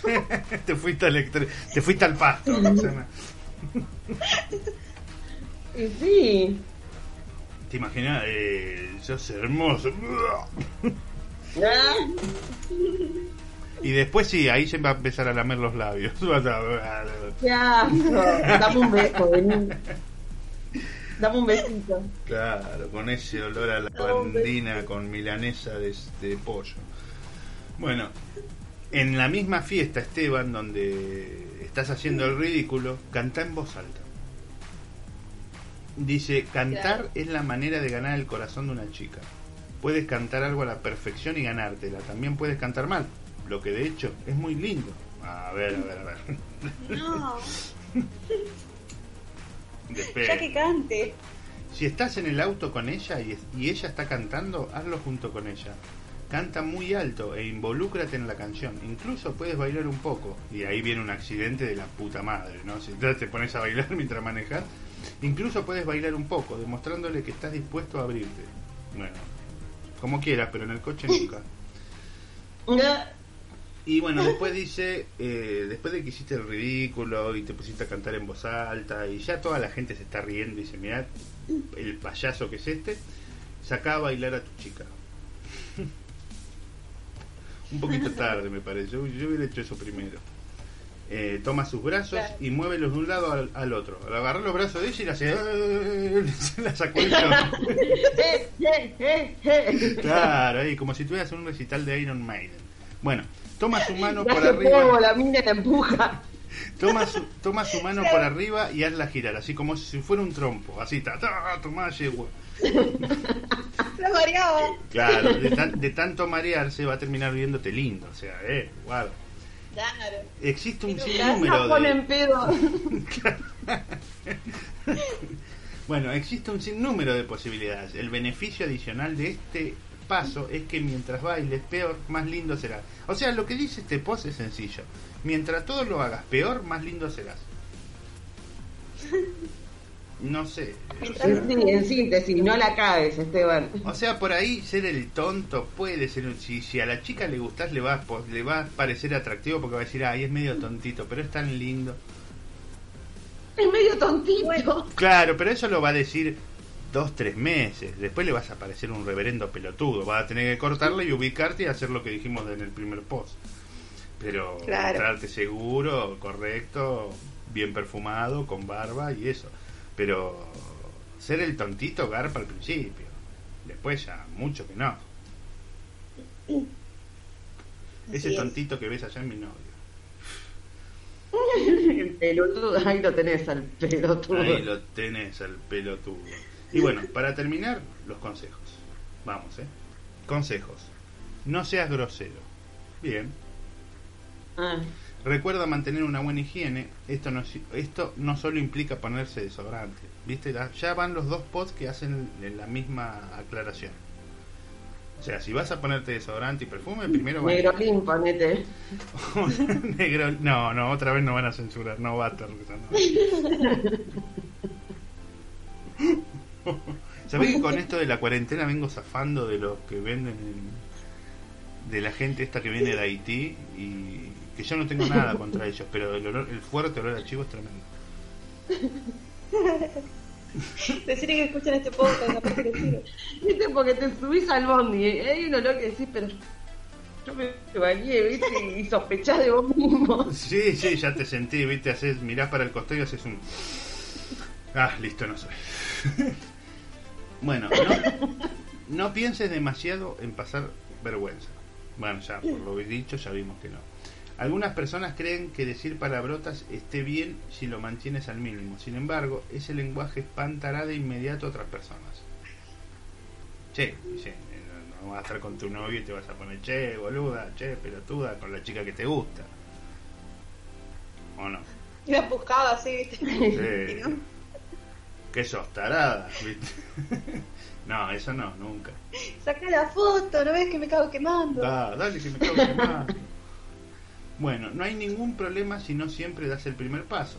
*laughs* te fuiste al te fuiste al pasto, Roxana. *laughs* Y sí. ¿Te imaginas? Eh, sos hermoso. Ah, Y después sí, ahí se va a empezar a lamer los labios. *laughs* Vas a- qué asco. Dame un beso, vení. Dame un besito. Claro, con ese olor a lavandina con milanesa de, de pollo. Bueno, en la misma fiesta, Esteban, donde estás haciendo el ridículo, canta en voz alta. Dice, cantar Claro. es la manera de ganar el corazón de una chica. Puedes cantar algo a la perfección y ganártela. También puedes cantar mal, lo que de hecho es muy lindo. A ver, a ver, a ver. No, *laughs* ya que cante. Si estás en el auto con ella y, y ella está cantando, hazlo junto con ella. Canta muy alto e involúcrate en la canción. Incluso puedes bailar un poco. Y ahí viene un accidente de la puta madre, ¿no? Si te pones a bailar *laughs* mientras manejas. Incluso puedes bailar un poco, demostrándole que estás dispuesto a abrirte. Bueno, como quieras, pero en el coche *laughs* nunca. Y bueno, después dice, eh, después de que hiciste el ridículo y te pusiste a cantar en voz alta y ya toda la gente se está riendo y dice, mirá el payaso que es este, saca a bailar a tu chica. *laughs* Un poquito tarde me parece, yo, yo hubiera hecho eso primero. Eh, toma sus brazos Claro. y muévelos de un lado al, al otro. Al agarrar los brazos de ella y la hace... la. Eh, eh, eh, *laughs* eh. *laughs* Claro, ahí, como si estuvieras en un recital de Iron Maiden. Bueno, toma su mano por arriba. fuego, la mina la empuja. Toma su, toma su mano por *laughs* arriba y hazla girar, así como si fuera un trompo. Así, ta, ta, tomá, yegua. La mareaba. Claro, de, tan- de tanto marearse va a terminar viéndote lindo. O sea, eh, guarda. Claro. Existe un sinnúmero ponen de. pedo. *laughs* Bueno, existe un sinnúmero de posibilidades. El beneficio adicional de este paso es que mientras bailes peor, más lindo será. O sea, lo que dice este post es sencillo. Mientras todo lo hagas peor, más lindo serás. *laughs* No sé. Sí, en síntesis, no la cagues, Esteban. O sea, por ahí ser el tonto puede ser. un- Si, si a la chica le gustás, le va, a po- le va a parecer atractivo porque va a decir, ay, es medio tontito, pero es tan lindo. Es medio tontito. Claro, pero eso lo va a decir dos, tres meses. Después le vas a parecer un reverendo pelotudo. Vas a tener que cortarle y ubicarte y hacer lo que dijimos en el primer post. Pero Claro. mostrarte seguro, correcto, bien perfumado, con barba y eso. Pero ser el tontito garpa al principio. Después ya, mucho que no. Ese es. tontito que ves allá es mi novio. El *laughs* pelotudo, ahí lo tenés al pelotudo. Ahí lo tenés al pelotudo. Y bueno, para terminar, los consejos. Vamos, ¿eh? Consejos. No seas grosero. Bien. Ah, Recuerda mantener una buena higiene. Esto no, esto no solo implica ponerse desodorante. ¿Viste? Ya van los dos posts que hacen la misma aclaración. O sea, si vas a ponerte desodorante y perfume, primero va Negrolín, ponete. *laughs* Negro. No, no, otra vez no van a censurar. No basta, Roxana. *laughs* ¿Sabés que con esto de la cuarentena vengo zafando de los que venden en- de la gente esta que viene de Haití y que yo no tengo nada contra ellos, pero el, olor, el fuerte olor a chivo es tremendo. *laughs* Decirle que escuchan este podcast, capaz que. ¿Viste? Porque te subís al bondi. y Hay un olor que decís, pero yo me bañé, ¿viste? Y sospechás de vos mismo. Sí, sí, ya te sentí, viste, haces, mirás para el costado y haces un... Ah, listo, no soy. *laughs* bueno, no, no pienses demasiado en pasar vergüenza. Bueno, ya por lo dicho ya vimos que no. Algunas personas creen que decir palabrotas esté bien si lo mantienes al mínimo. Sin embargo, ese lenguaje espantará de inmediato a otras personas. Che, dice, no, no vas a estar con tu novio y te vas a poner che, boluda, che, pelotuda, con la chica que te gusta. ¿O no? Y la buscaba así, ¿viste? Sí. *laughs* No. Que sos tarada, ¿viste? *laughs* no, eso no, nunca. Saca la foto, ¿no ves que me cago quemando? Da, dale que me cago quemando. Bueno, no hay ningún problema si no siempre das el primer paso.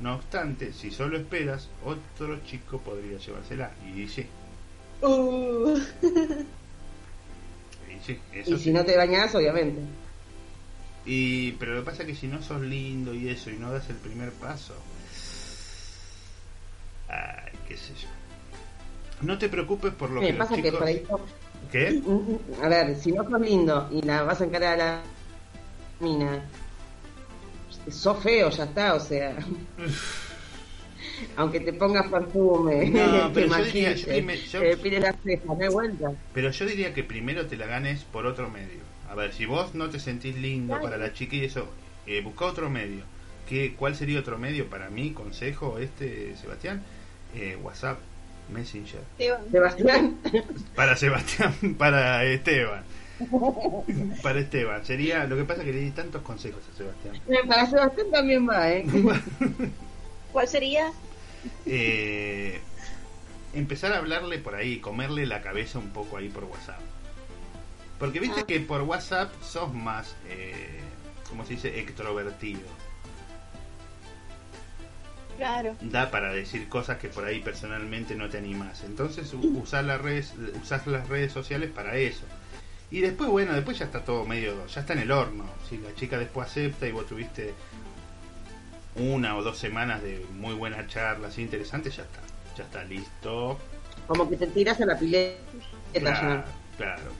No obstante, si solo esperas, otro chico podría llevársela. Y sí, Uh. y sí, eso Y sí. si no te bañás, obviamente. Y, pero lo que pasa es que si no sos lindo y eso y no das el primer paso, ay, qué sé yo. No te preocupes por lo Me que los pasa que chicos... por ahí... ¿Qué? A ver, si no sos lindo y la vas a encarar a la mina, sos feo, ya está, o sea. *laughs* Aunque te pongas perfume, No, *laughs* te pero yo diría, yo prime- yo- te pide las cejas, no hay vuelta. Pero yo diría que primero te la ganes por otro medio. A ver, si vos no te sentís lindo para la chica y eso, eh, busca otro medio. ¿Qué, ¿Cuál sería otro medio para mí? Consejo este, Sebastián. Eh, WhatsApp, Messenger. Sebastián, Para Sebastián, *laughs* para Esteban. Para Esteban. Sería, lo que pasa es que le di tantos consejos a Sebastián. para Sebastián también va, ¿eh? *laughs* ¿Cuál sería? Eh, empezar a hablarle por ahí, comerle la cabeza un poco ahí por WhatsApp. Porque viste Ah. que por WhatsApp sos más, eh, ¿cómo se dice? Extrovertido. Claro. Da para decir cosas que por ahí personalmente no te animas. Entonces usás las redes, usás las redes sociales para eso. Y después, bueno, después ya está todo medio, ya está en el horno. Si la chica después acepta y vos tuviste una o dos semanas de muy buena charla, así interesante, ya está. Ya está listo. Como que te tiras a la pileta. Claro, claro.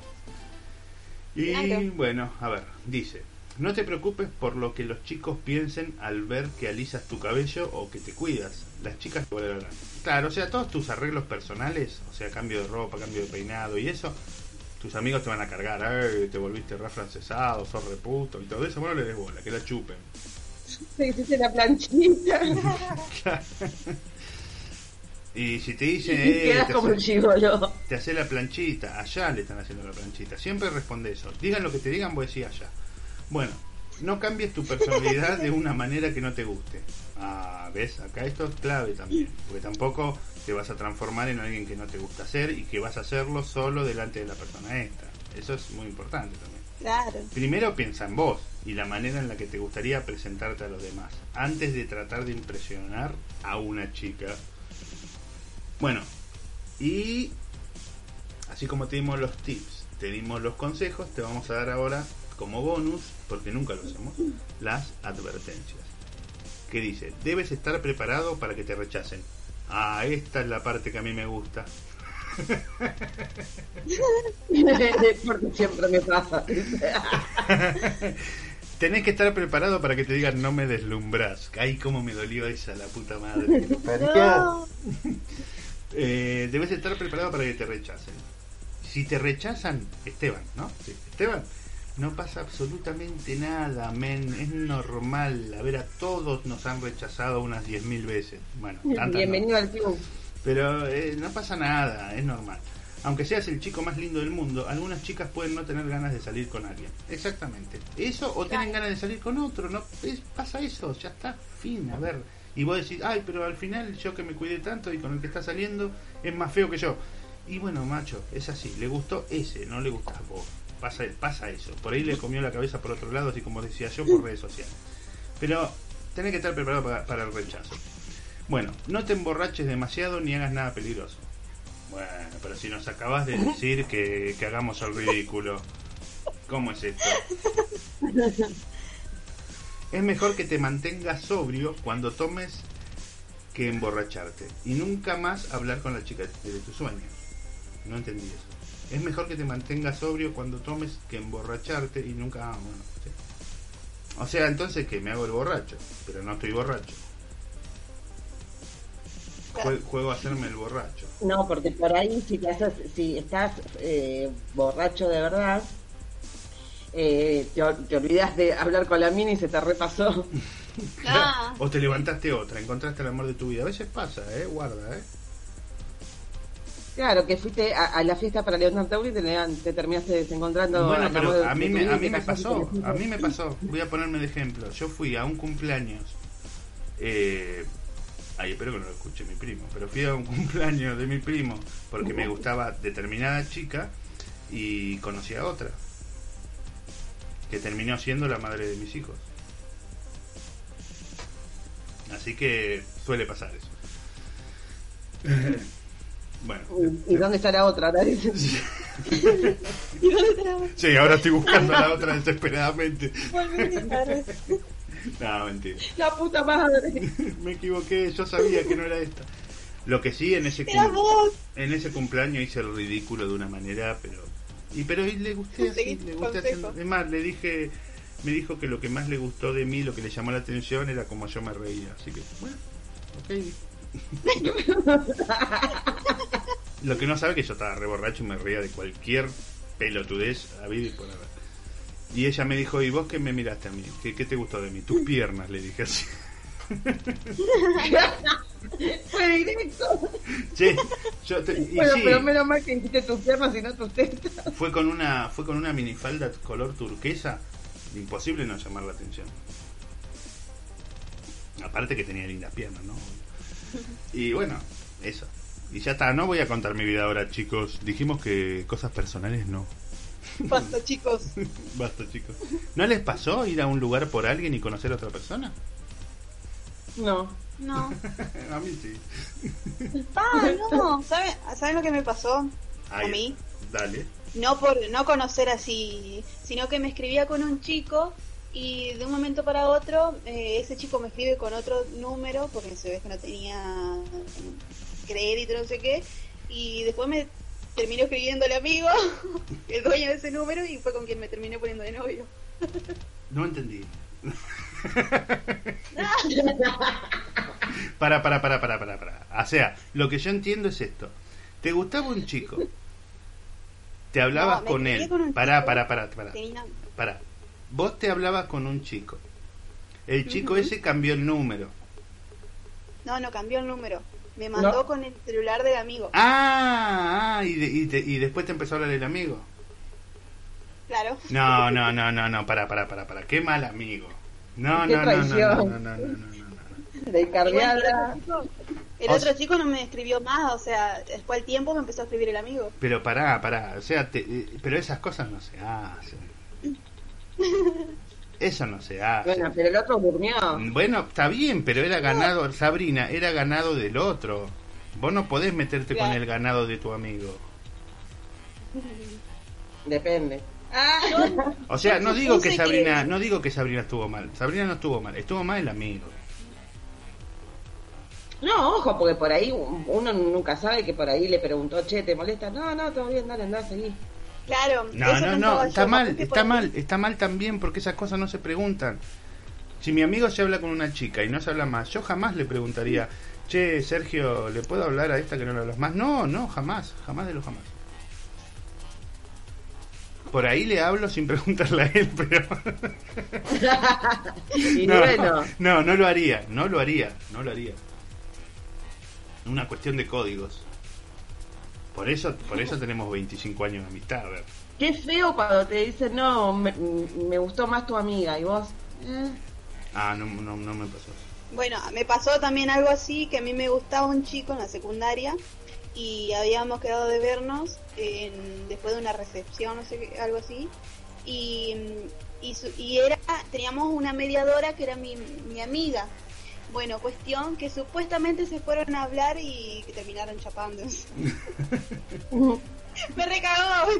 Y Claro. bueno, a ver, dice, no te preocupes por lo que los chicos piensen al ver que alisas tu cabello o que te cuidas. Las chicas te valorarán. Claro, o sea, todos tus arreglos personales, o sea, cambio de ropa, cambio de peinado y eso, tus amigos te van a cargar, "Ay, te volviste re francesado, sos reputo y todo eso, bueno, le des bola, que la chupen. Te hiciste la planchita. *laughs* Y si te dicen, y eh, te como hace- un te hace la planchita, allá le están haciendo la planchita. Siempre responde eso. Digan lo que te digan, vos decís allá. Bueno, no cambies tu personalidad de una manera que no te guste. Ah, ves, acá esto es clave también. Porque tampoco te vas a transformar en alguien que no te gusta ser y que vas a hacerlo solo delante de la persona esta. Eso es muy importante también. Claro. Primero piensa en vos y la manera en la que te gustaría presentarte a los demás, antes de tratar de impresionar a una chica. Bueno, y así como te dimos los tips, te dimos los consejos, te vamos a dar ahora como bonus, porque nunca lo hacemos, las advertencias. Que dice, debes estar preparado para que te rechacen. Ah, esta es la parte que a mí me gusta. *laughs* Porque siempre me pasa. *laughs* Tenés que estar preparado para que te digan no me deslumbras. Ay, cómo me dolió esa, la puta madre. *laughs* No. Eh, debes estar preparado para que te rechacen. Si te rechazan, Esteban, ¿no? Sí, Esteban, no pasa absolutamente nada, men. Es normal. A ver, a todos nos han rechazado unas 10.000 veces. Bueno, *laughs* tantas no. Bienvenido al club. Pero eh, no pasa nada, es normal. aunque seas el chico más lindo del mundo, algunas chicas pueden no tener ganas de salir con alguien. Exactamente. Eso o tienen ganas de salir con otro, no es, pasa eso, ya está, fin, a ver. Y vos decís, ay, pero al final yo que me cuidé tanto y con el que está saliendo es más feo que yo. Y bueno, macho, es así, le gustó ese, no le gusta a vos. Pasa, pasa eso. Por ahí le comió la cabeza por otro lado, así como decía yo, por redes sociales. Pero tenés que estar preparado para, el rechazo. Bueno, no te emborraches demasiado ni hagas nada peligroso. Bueno, pero si nos acabas de decir que, que hagamos el ridículo, ¿cómo es esto? Es mejor que te mantengas sobrio cuando tomes que emborracharte y nunca más hablar con la chica de tus sueños. No entendí eso. Es mejor que te mantengas sobrio cuando tomes que emborracharte y nunca... Ah, bueno, sí. O sea, entonces que me hago el borracho, pero no estoy borracho. Jue- Juego a hacerme el borracho. No, porque por ahí si, te haces, si estás eh, borracho de verdad, eh, te, ol- te olvidas de hablar con la mina y se te repasó. *laughs* Ah, O te levantaste otra, encontraste el amor de tu vida. A veces pasa, ¿eh? Guarda, ¿eh? Claro, que fuiste a, a la fiesta para Leonardo Tauri y te, terminaste desencontrando. Bueno, pero de a mí, me, a mí me pasó, a mí me pasó. Voy a ponerme de ejemplo. Yo fui a un cumpleaños. Eh, ay, espero que no lo escuche mi primo. Pero fui a un *laughs* cumpleaños de mi primo porque me gustaba determinada chica y conocí a otra. Que terminó siendo la madre de mis hijos. Así que suele pasar eso. *laughs* bueno. *laughs* ¿Y dónde está la otra? ¿y dónde está la Sí, ahora estoy buscando a la otra desesperadamente. No, mentira. La puta madre. *laughs* Me equivoqué, yo sabía que no era esta. Lo que sí en ese en ese cumpleaños hice el ridículo de una manera, pero y pero y le gusté así, le gusté haciendo- es más, le dije me dijo que lo que más le gustó de mí, lo que le llamó la atención era como yo me reía, así que bueno, ok. Lo que no sabe que yo estaba re borracho y me reía de cualquier pelotudez habido y por haber. Y ella me dijo, ¿y vos qué me miraste a mí? ¿Qué, qué te gustó de mí? Tus piernas, le dije así. Fue directo. Che, yo te- y Bueno, sí, pero menos mal que hiciste tus piernas y no tus tetas. fue con una fue con una minifalda color turquesa, imposible no llamar la atención. Aparte que tenía lindas piernas, ¿no? Y bueno, eso. Y ya está, no voy a contar mi vida ahora, chicos. Dijimos que cosas personales no. *laughs* Basta, chicos. *laughs* Basta, chicos. ¿No les pasó ir a un lugar por alguien y conocer a otra persona? No. No. *laughs* a mí sí. Ah, no. ¿Saben, ¿Saben lo que me pasó? Ahí, ¿A mí? Dale. No por no conocer así, sino que me escribía con un chico y de un momento para otro eh, ese chico me escribe con otro número porque se ve que no tenía crédito, no sé qué, y después me terminó escribiendo el amigo, *laughs* el dueño de ese número, y fue con quien me terminé poniendo de novio. No entendí. *laughs* para, para, para, para, para, para. O sea, lo que yo entiendo es esto. ¿Te gustaba un chico? Te hablabas No, con él. con chico. pará, pará, pará, Tenía- pará. Vos te hablabas con un chico. El chico ese cambió el número. No, no, cambió el número. Me mandó No. con el celular del amigo. Ah, ah y, de- y, te- y después te empezó a hablar el amigo. Claro. No, no, no, no, no, para, para, para, para. Qué mal amigo. No, no, no, no, no, no, no, no, no, no, no. De cargada. el otro chico, el O otro sea- chico no me escribió más, o sea, después al tiempo me empezó a escribir el amigo. Pero pará, pará, o sea, te- eh, pero esas cosas no se hacen. Eso no se hace. Bueno, pero el otro durmió. Bueno, está bien, pero era ganado, Sabrina, era ganado del otro. Vos no podés meterte con el ganado de tu amigo. Depende. Ah, *laughs* O sea, no digo que Sabrina, que- no digo que Sabrina estuvo mal. Sabrina no estuvo mal, estuvo mal el amigo. No, ojo, porque por ahí uno nunca sabe que por ahí le preguntó, che, ¿te molesta? No, no, todo bien, dale, andá, seguí. Claro, No, eso no, no, yo, está mal, está mal, está mal también porque esas cosas no se preguntan. Si mi amigo se habla con una chica y no se habla más, yo jamás le preguntaría, che, Sergio, ¿le puedo hablar a esta que no le hablas más? No, no, jamás, jamás de lo jamás. Por ahí le hablo sin *laughs* preguntarle a él, pero... *laughs* Y no, bueno, no, no lo haría, no lo haría, no lo haría. Una cuestión de códigos. Por eso, por eso tenemos 25 años de amistad, a ver. Qué feo cuando te dicen, no, me, me gustó más tu amiga. Y vos, eh, Ah, no, no, no me pasó eso. Bueno, me pasó también algo así, que a mí me gustaba un chico en la secundaria y habíamos quedado de vernos en- después de una recepción, no sé qué, algo así. Y, y, su- y era, teníamos una mediadora que era mi, mi amiga. Bueno, cuestión que supuestamente se fueron a hablar y que terminaron chapando. *laughs* me recagó.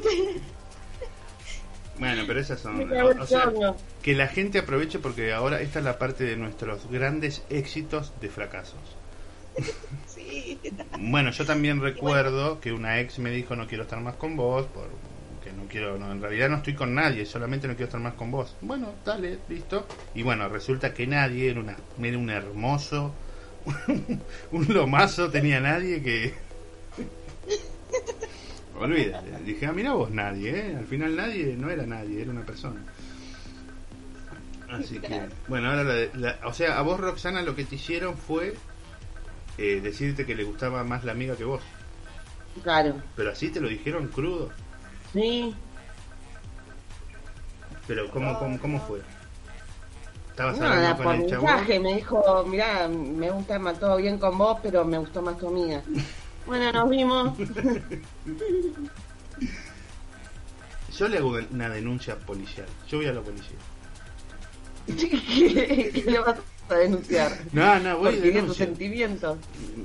Bueno, pero esas son... O sea, que la gente aproveche porque ahora esta es la parte de nuestros grandes éxitos de fracasos. *laughs* Sí. Bueno, yo también recuerdo que una ex me dijo no quiero estar más con vos, por no quiero, no, en realidad no estoy con nadie, solamente no quiero estar más con vos. Bueno, dale, listo. Y bueno, resulta que nadie era una, era un hermoso, *laughs* un lomazo tenía nadie que *laughs* olvídate. Dije, ah, mira vos nadie, ¿eh? Al final nadie no era nadie, era una persona. Así que, bueno, ahora, la, la- o sea, a vos Roxana lo que te hicieron fue eh, decirte que le gustaba más la amiga que vos. Claro. Pero así te lo dijeron crudo. Sí. Pero ¿cómo, cómo, cómo fue? ¿Estabas hablando por con el mensaje me dijo, mirá, me gusta más todo bien con vos, pero me gustó más tu amiga. *laughs* Bueno, nos vimos. *laughs* Yo le hago una denuncia policial. Yo voy a la policía. *laughs* ¿Qué, qué le vas a denunciar? No, no, voy a tus sentimientos.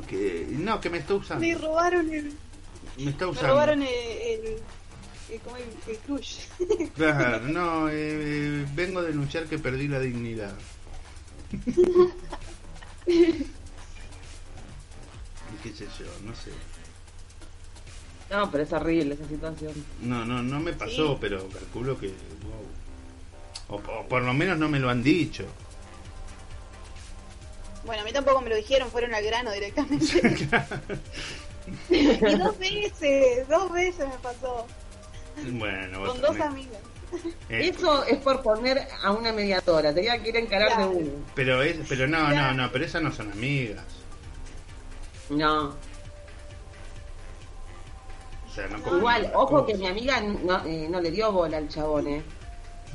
Que, no, que me está usando. Me robaron el, Me está me usando. robaron el, el, el, ¿cómo es? el crush. *laughs* Claro, no, eh, vengo a denunciar que perdí la dignidad. *laughs* Y qué sé yo, no sé. No, pero es horrible esa situación. No, no, no me pasó, Sí. pero calculo que. wow. O, o por lo menos no me lo han dicho. Bueno, a mí tampoco me lo dijeron, fueron al grano directamente. *laughs* y dos veces, dos veces me pasó. Bueno, Con dos también. amigas. Eh, Eso es por poner a una mediadora. Tenía que ir a encarar Claro. de uno. pero es, pero no, no, Claro. no, pero esas no son amigas. No. O sea, no como Igual, ojo cosas. que mi amiga no, eh, no le dio bola al chabón, ¿eh?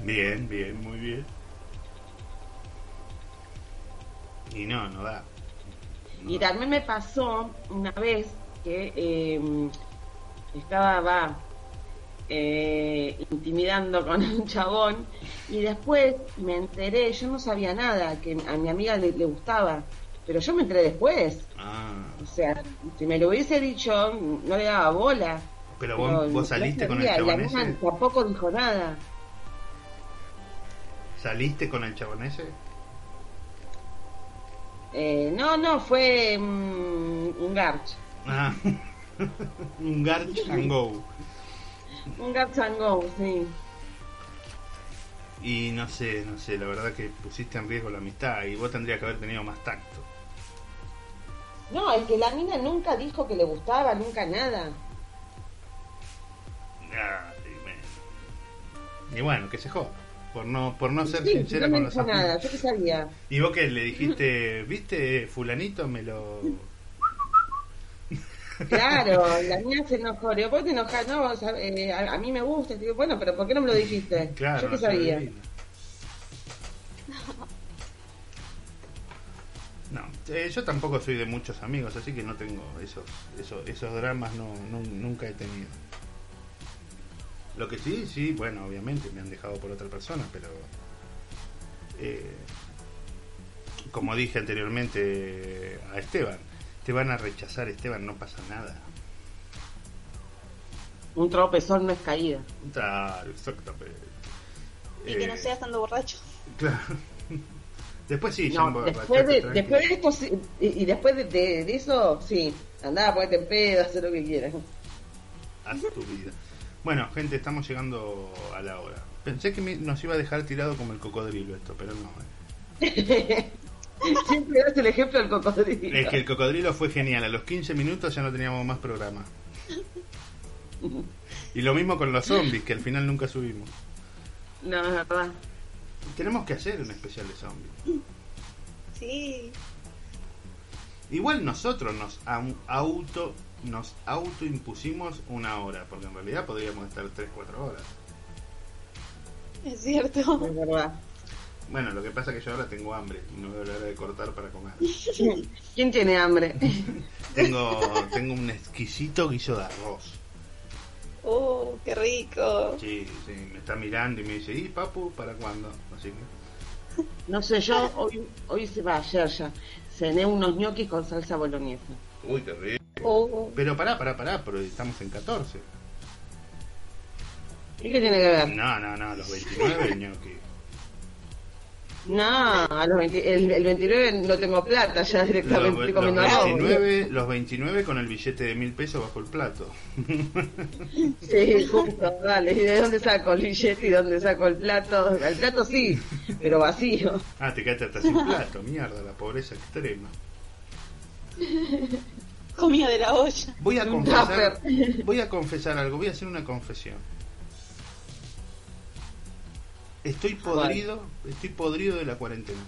Bien, bien, muy bien. Y no, no da. No Y da. también me pasó una vez que eh, estaba va, eh, intimidando con un chabón y después me enteré, yo no sabía nada, que a mi amiga le, le gustaba, pero yo me enteré después. Ah, O sea, si me lo hubiese dicho, no le daba bola. pero vos, vos saliste con el sabía, y la chabón ese. tampoco dijo nada. ¿Saliste con el chabón ese? Eh, no, no, fue un garch. Ah, *laughs* un Garch and Go. Un and go, sí. Y no sé, no sé, la verdad que pusiste en riesgo la amistad y vos tendrías que haber tenido más tacto. No, es que la mina nunca dijo que le gustaba, nunca nada. Y, me- y bueno, que se joda. Por no, por no ser Sí, sincera no con los nada, yo qué sabía. Y vos que le dijiste, *laughs* viste, fulanito me lo... Claro, la mina se enojó. Le digo, ¿por qué te enojas? No, o sea, eh, a, a mí me gusta. Digo, bueno, pero ¿por qué no me lo dijiste? Claro, yo qué sabía. No, eh, yo tampoco soy de muchos amigos, así que no tengo esos esos, esos dramas, no, no- nunca he tenido. Lo que sí, sí, bueno, obviamente me han dejado por otra persona, pero eh, como dije anteriormente a Esteban, te van a rechazar, Esteban, no pasa nada. Un tropezón no es caída. Claro, exactamente. Y que Eh, no seas tan borracho. Claro. Después sí, ya No, después de, después de esto, sí, y, y después de, de- de eso, sí, andá, ponete en pedo, haz lo que quieras. Haz tu vida. Bueno, gente, estamos llegando a la hora. Pensé que me- nos iba a dejar tirado como el cocodrilo esto, pero no. eh. *laughs* Siempre das el ejemplo del cocodrilo. Es que el cocodrilo fue genial. A los 15 minutos ya no teníamos más programa. Y lo mismo con los zombies, que al final nunca subimos. No, es verdad. Tenemos que hacer un especial de zombies. Sí. Igual nosotros nos au- auto nos autoimpusimos una hora, porque en realidad podríamos estar 3, 4 horas. Es cierto. Es verdad. Bueno, lo que pasa es que yo ahora tengo hambre y no veo la hora de cortar para comer. *laughs* ¿Quién tiene hambre? *laughs* Tengo, tengo un exquisito guiso de arroz. Oh, qué rico. Sí, sí, me está mirando y me dice, ¿y papu, para cuándo? Así que... No sé, yo hoy, hoy se va, ayer ya, cené unos ñoquis con salsa boloñesa. Uy, qué rico. Oh, Pero pará, pará, pará, pero estamos en 14. ¿Y qué tiene que ver? No, no, no, los 29 *laughs* ñoqui. No, a los 20 el, el 29 no tengo plata, ya directamente Los, estoy comiendo los arroz. 29, los 29 con el billete de mil pesos bajo el plato. *laughs* Sí, justo, dale. ¿Y de dónde saco el billete y dónde saco el plato? El plato sí, pero vacío. Ah, te quedaste hasta sin plato, mierda, la pobreza extrema. comida de la olla. Voy a confesar, voy a confesar algo, voy a hacer una confesión. Estoy podrido, estoy podrido de la cuarentena.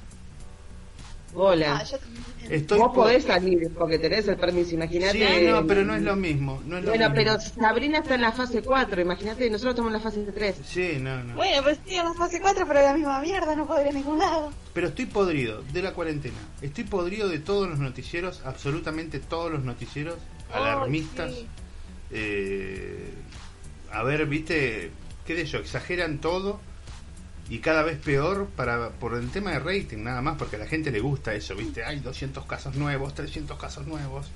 Hola. Ah, yo también. Estoy Vos po- podés salir porque tenés el permiso, imagínate. Sí, no, pero no es lo mismo, no es lo Bueno, mismo. pero Sabrina está en la fase 4, imagínate, nosotros estamos en la fase 3. Sí, no, no. Bueno, pues estoy en la fase 4, pero la misma mierda, no puedo ir a ningún lado. Pero estoy podrido de la cuarentena. Estoy podrido de todos los noticieros, absolutamente todos los noticieros alarmistas. sí. Eh, a ver, viste, qué de yo, exageran todo y cada vez peor para por el tema de rating, nada más, porque a la gente le gusta eso, viste, hay 200 casos nuevos, 300 casos nuevos.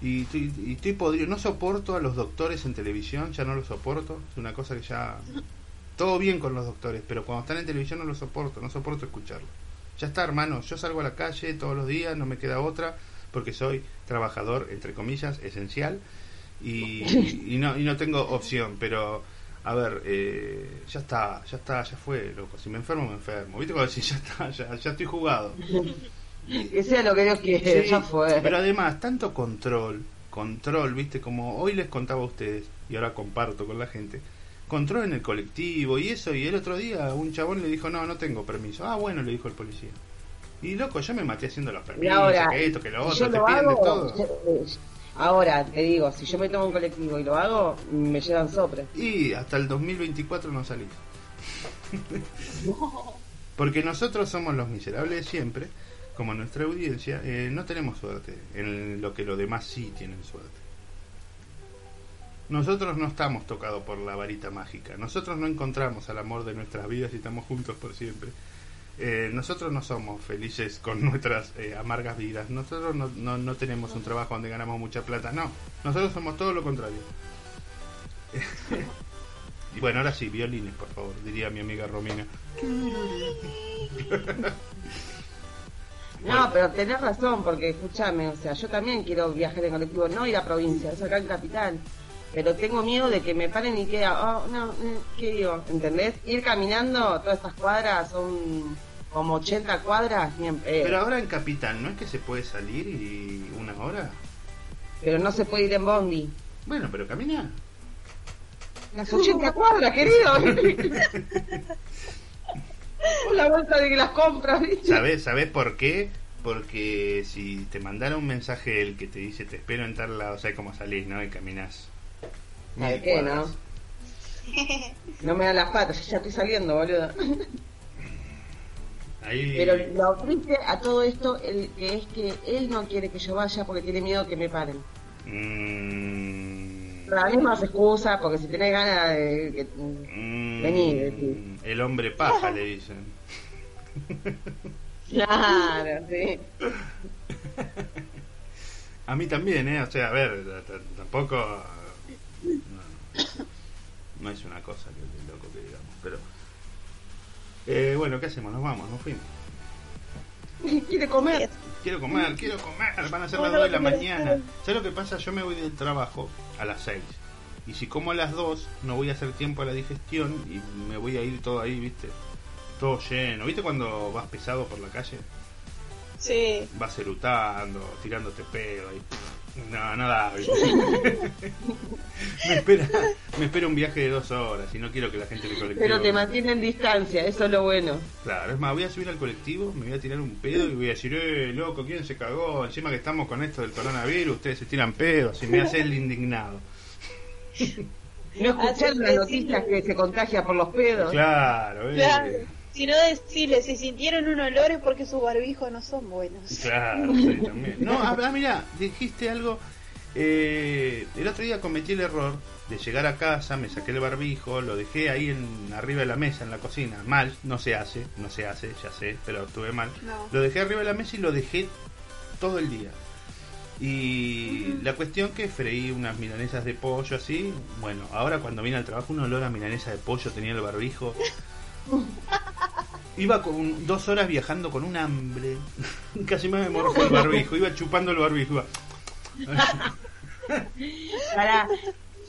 Y estoy, y estoy podrido, no soporto a los doctores en televisión, ya no los soporto, es una cosa que ya... Todo bien con los doctores, pero cuando están en televisión no los soporto, no soporto escucharlo. Ya está, hermano, yo salgo a la calle todos los días, no me queda otra, porque soy trabajador, entre comillas, esencial, y, *laughs* y no, y no tengo opción, pero a ver, eh, ya está, ya está, ya fue, loco, si me enfermo, me enfermo. ¿Viste cuando decís, *laughs* ya está, ya, ya estoy jugado? Que sea lo que Dios quiere, Sí, ya fue. Pero además, tanto control, control, viste, como hoy les contaba a ustedes, y ahora comparto con la gente, control en el colectivo y eso, y el otro día un chabón le dijo, no, no tengo permiso. Ah, bueno, le dijo el policía. Y loco, yo me maté haciendo los permisos, ahora, que esto, que lo otro, te lo piden de hago, todo. yo- eh, ahora te digo, si yo me tomo un colectivo y lo hago, me llevan sopre. Y hasta el 2024 no salís. *laughs* Porque nosotros somos los miserables siempre, como nuestra audiencia, eh, no tenemos suerte en lo que los demás sí tienen suerte. Nosotros no estamos tocados por la varita mágica, nosotros no encontramos al amor de nuestras vidas y estamos juntos por siempre. Eh, nosotros no somos felices con nuestras eh, amargas vidas, nosotros no, no, no tenemos un trabajo donde ganamos mucha plata, no, nosotros somos todo lo contrario. *laughs* y bueno, ahora sí, violines, por favor, diría mi amiga Romina. *laughs* No, pero tenés razón, porque escúchame, o sea, yo también quiero viajar en colectivo, no ir a provincia, es acá en capital. Pero tengo miedo de que me paren y que, oh, no, ¿qué digo? ¿Entendés? Ir caminando todas estas cuadras, son como 80 cuadras, pedo. Pero ahora en Capital, ¿no es que se puede salir y una hora? Pero no se puede ir en bondi. Bueno, pero camina. Las 80 cuadras, querido. *laughs* la vuelta de las compras, ¿viste? ¿Sabes sabés por qué? Porque si te mandara un mensaje el que te dice te espero en tal lado, sabes cómo salís, ¿no? Y caminás. ¿Sabe mil qué, no? *laughs* No me dan las patas, ya estoy saliendo, boludo. *laughs* Ahí... Pero lo triste a todo esto el, que es que él no quiere que yo vaya porque tiene miedo que me paren. Mm, La misma excusa, porque si tenés ganas de... que- mm, decís. el hombre paja, le dicen. *laughs* Claro, sí. A mí también, ¿eh? O sea, a ver, tampoco... No, no es una cosa que loco que digamos, pero... Eh, bueno, ¿qué hacemos? Nos vamos, nos fuimos. Quiere comer. Quiero comer, quiero comer, van a ser las Bueno, 2 de la mañana. ¿Sabes lo que pasa? Yo me voy del trabajo a las 6. Y si como a las 2, no voy a hacer tiempo a la digestión y me voy a ir todo ahí, ¿viste? Todo lleno. ¿Viste cuando vas pesado por la calle? Sí. Vas erutando, tirándote pedo ahí. No, no da. *laughs* me, espera, me espera un viaje de dos horas y no quiero que la gente me colectivo. Pero te mantienen distancia, eso es lo bueno. Claro, es más, voy a subir al colectivo, me voy a tirar un pedo y voy a decir, eh, loco, ¿quién se cagó? Encima que estamos con esto del coronavirus, ustedes se tiran pedos y me hace el indignado. *laughs* No escuchar las noticias que se contagia por los pedos. Claro, eh. Claro. Si no decirle, si sintieron un olor es porque sus barbijos no son buenos. Claro, sí, también. No, ah, ah, mira, dijiste algo. Eh, el otro día cometí el error de llegar a casa, me saqué el barbijo, lo dejé ahí en, arriba de la mesa en la cocina. Mal, no se hace, no se hace, ya sé, pero estuve mal. No. Lo dejé arriba de la mesa y lo dejé todo el día. Y la cuestión que freí unas milanesas de pollo así. Bueno, ahora cuando vine al trabajo un olor a milanesa de pollo tenía el barbijo. *laughs* Iba con dos horas viajando con un hambre. *laughs* Casi me morfó el barbijo. Iba chupando el barbijo. *laughs* Para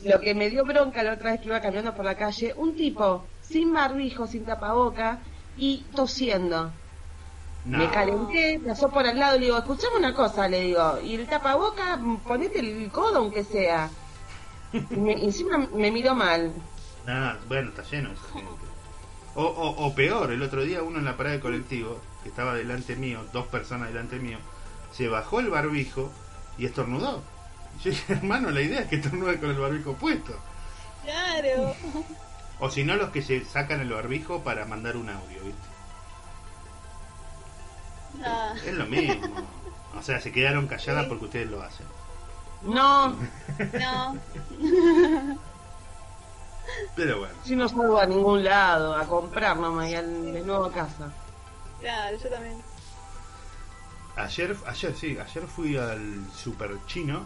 lo que me dio bronca la otra vez que iba caminando por la calle, un tipo sin barbijo, sin tapaboca y tosiendo. No. Me calenté, pasó por al lado y le digo, escuchame una cosa, le digo, y el tapaboca, ponete el codo aunque sea. Y me- encima me miró mal. No, bueno, está lleno esa gente. O, o, o peor, el otro día uno en la parada de colectivo, que estaba delante mío, dos personas delante mío, se bajó el barbijo y estornudó. Yo dije, hermano, la idea es que estornude con el barbijo puesto. Claro. O si no, los que se sacan el barbijo para mandar un audio, ¿viste? Ah, Es lo mismo. O sea, se quedaron calladas Sí. porque ustedes lo hacen. No, no. *laughs* Pero bueno. si no salgo a ningún lado, a comprar nomás y al, de nuevo a casa. Claro, yo también. Ayer, ayer sí, ayer fui al super chino,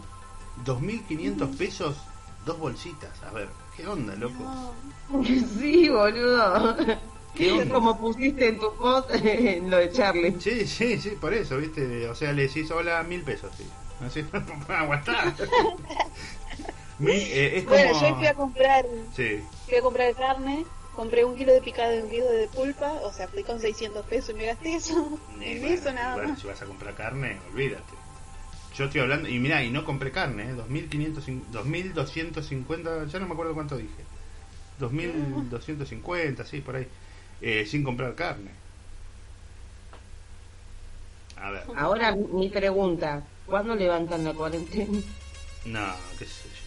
2.500 pesos, dos bolsitas. A ver, ¿qué onda, loco? No. *laughs* Sí, boludo. Es *laughs* como pusiste en tu post en *laughs* lo de Charlie. Sí, sí, sí, por eso, ¿viste? O sea, le decís hola, mil pesos, sí. Así, aguantar. Eh, es como... Bueno, yo fui a comprar, Sí, fui a comprar carne, compré un kilo de picado y un kilo de pulpa, o sea, fui con 600 pesos y me gasté eso. Eh, En bueno, eso nada bueno, más. si vas a comprar carne, olvídate. Yo estoy hablando, y mira, y no compré carne, ¿eh? 2.500, 2.250, ya no me acuerdo cuánto dije. 2.250, sí, por ahí. Eh, sin comprar carne. A ver, Ahora mi pregunta, ¿cuándo levantan la cuarentena? no, qué sé yo.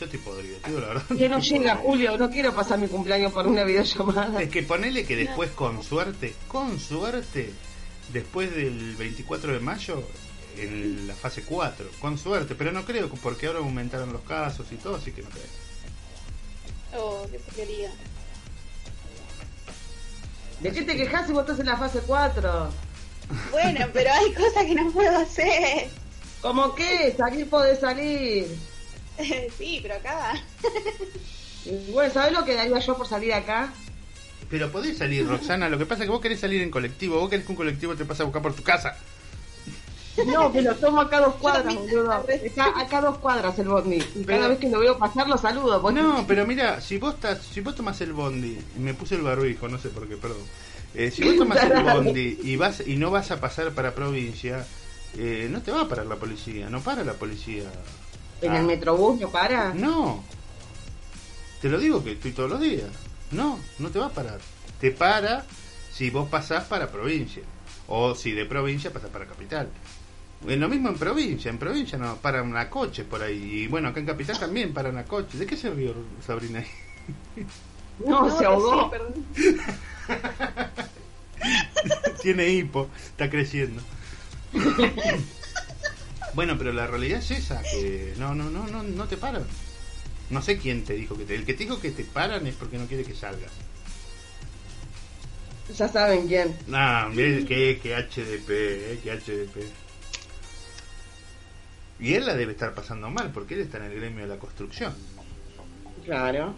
Yo estoy podrido, la verdad. Que no llega. Julio, no quiero pasar mi cumpleaños por una videollamada. Es que ponele que después, con suerte, con suerte, después del 24 de mayo, en la fase 4, con suerte, pero no creo, porque ahora aumentaron los casos y todo, así que no creo. Oh, qué porquería. ¿De qué te quejas si vos estás en la fase 4? Bueno, pero hay cosas que no puedo hacer. ¿Cómo qué? Salir podés salir. *laughs* sí, pero acá. Bueno, ¿sabés lo que daría yo por salir acá? Pero podés salir, Roxana, lo que pasa es que vos querés salir en colectivo, vos querés que un colectivo te pase a buscar por tu casa. No, pero tomo acá dos cuadras, boludo. Está acá dos cuadras el bondi. Y Pero- cada vez que lo veo pasar lo saludo. porque- No, pero mira, si vos estás, si vos tomás el bondi, y me puse el barbijo, no sé por qué, perdón. Eh, si vos tomás el bondi y vas y no vas a pasar para provincia, eh, no te va a parar la policía, no para la policía. ¿En Ah, el metrobús no para? No. Te lo digo que estoy todos los días. No, no te va a parar. Te para si vos pasás para provincia. O si de provincia pasás para capital. Es lo mismo en provincia. En provincia no paran a coches por ahí. Y bueno, acá en capital también paran a coches. ¿De qué se rió Sabrina? *laughs* No, se no ahogó. sé, perdón. *laughs* Tiene hipo, está creciendo. *laughs* bueno, pero la realidad es esa, que no, no, no, no, no te paran. No sé quién te dijo que te... El que te dijo que te paran es porque no quiere que salgas. Ya saben quién. No, que, que, que HDP, eh, que HDP. Y él la debe estar pasando mal, porque él está en el gremio de la construcción. Claro.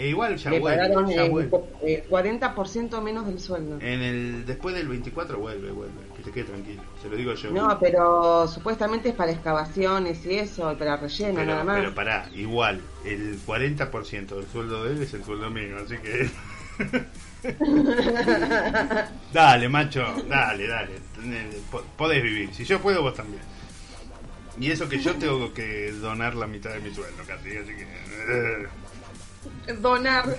E igual ya Le vuelve, pagaron ya el, vuelve. el 40% menos del sueldo. En el, después del 24 vuelve, vuelve. Que se quede tranquilo, se lo digo yo. No, pero supuestamente es para excavaciones y eso, para relleno pero, nada más. pero pará, igual, el 40% del sueldo de él es el sueldo mío, así que... *laughs* dale, macho, dale, dale. Po- Podés vivir. Si yo puedo, vos también. Y eso que yo tengo que donar la mitad de mi sueldo casi, así que... Donar.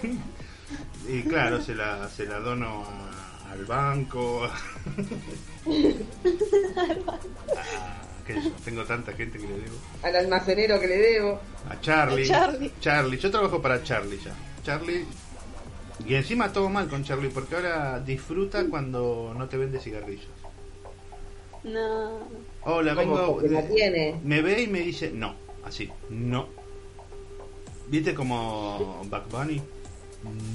Y claro, se la, se la dono a- al banco. *laughs* Ah, qué sé yo, tengo tanta gente que le debo. Al almacenero que le debo. A Charlie. A Charlie. Charlie. Yo trabajo para Charlie ya. Charlie. Y encima todo mal con Charlie porque ahora disfruta cuando no te vende cigarrillos. No. Hola, vengo. porque la tiene. Me ve y me dice no. Así, no. ¿Viste como Buck Bunny?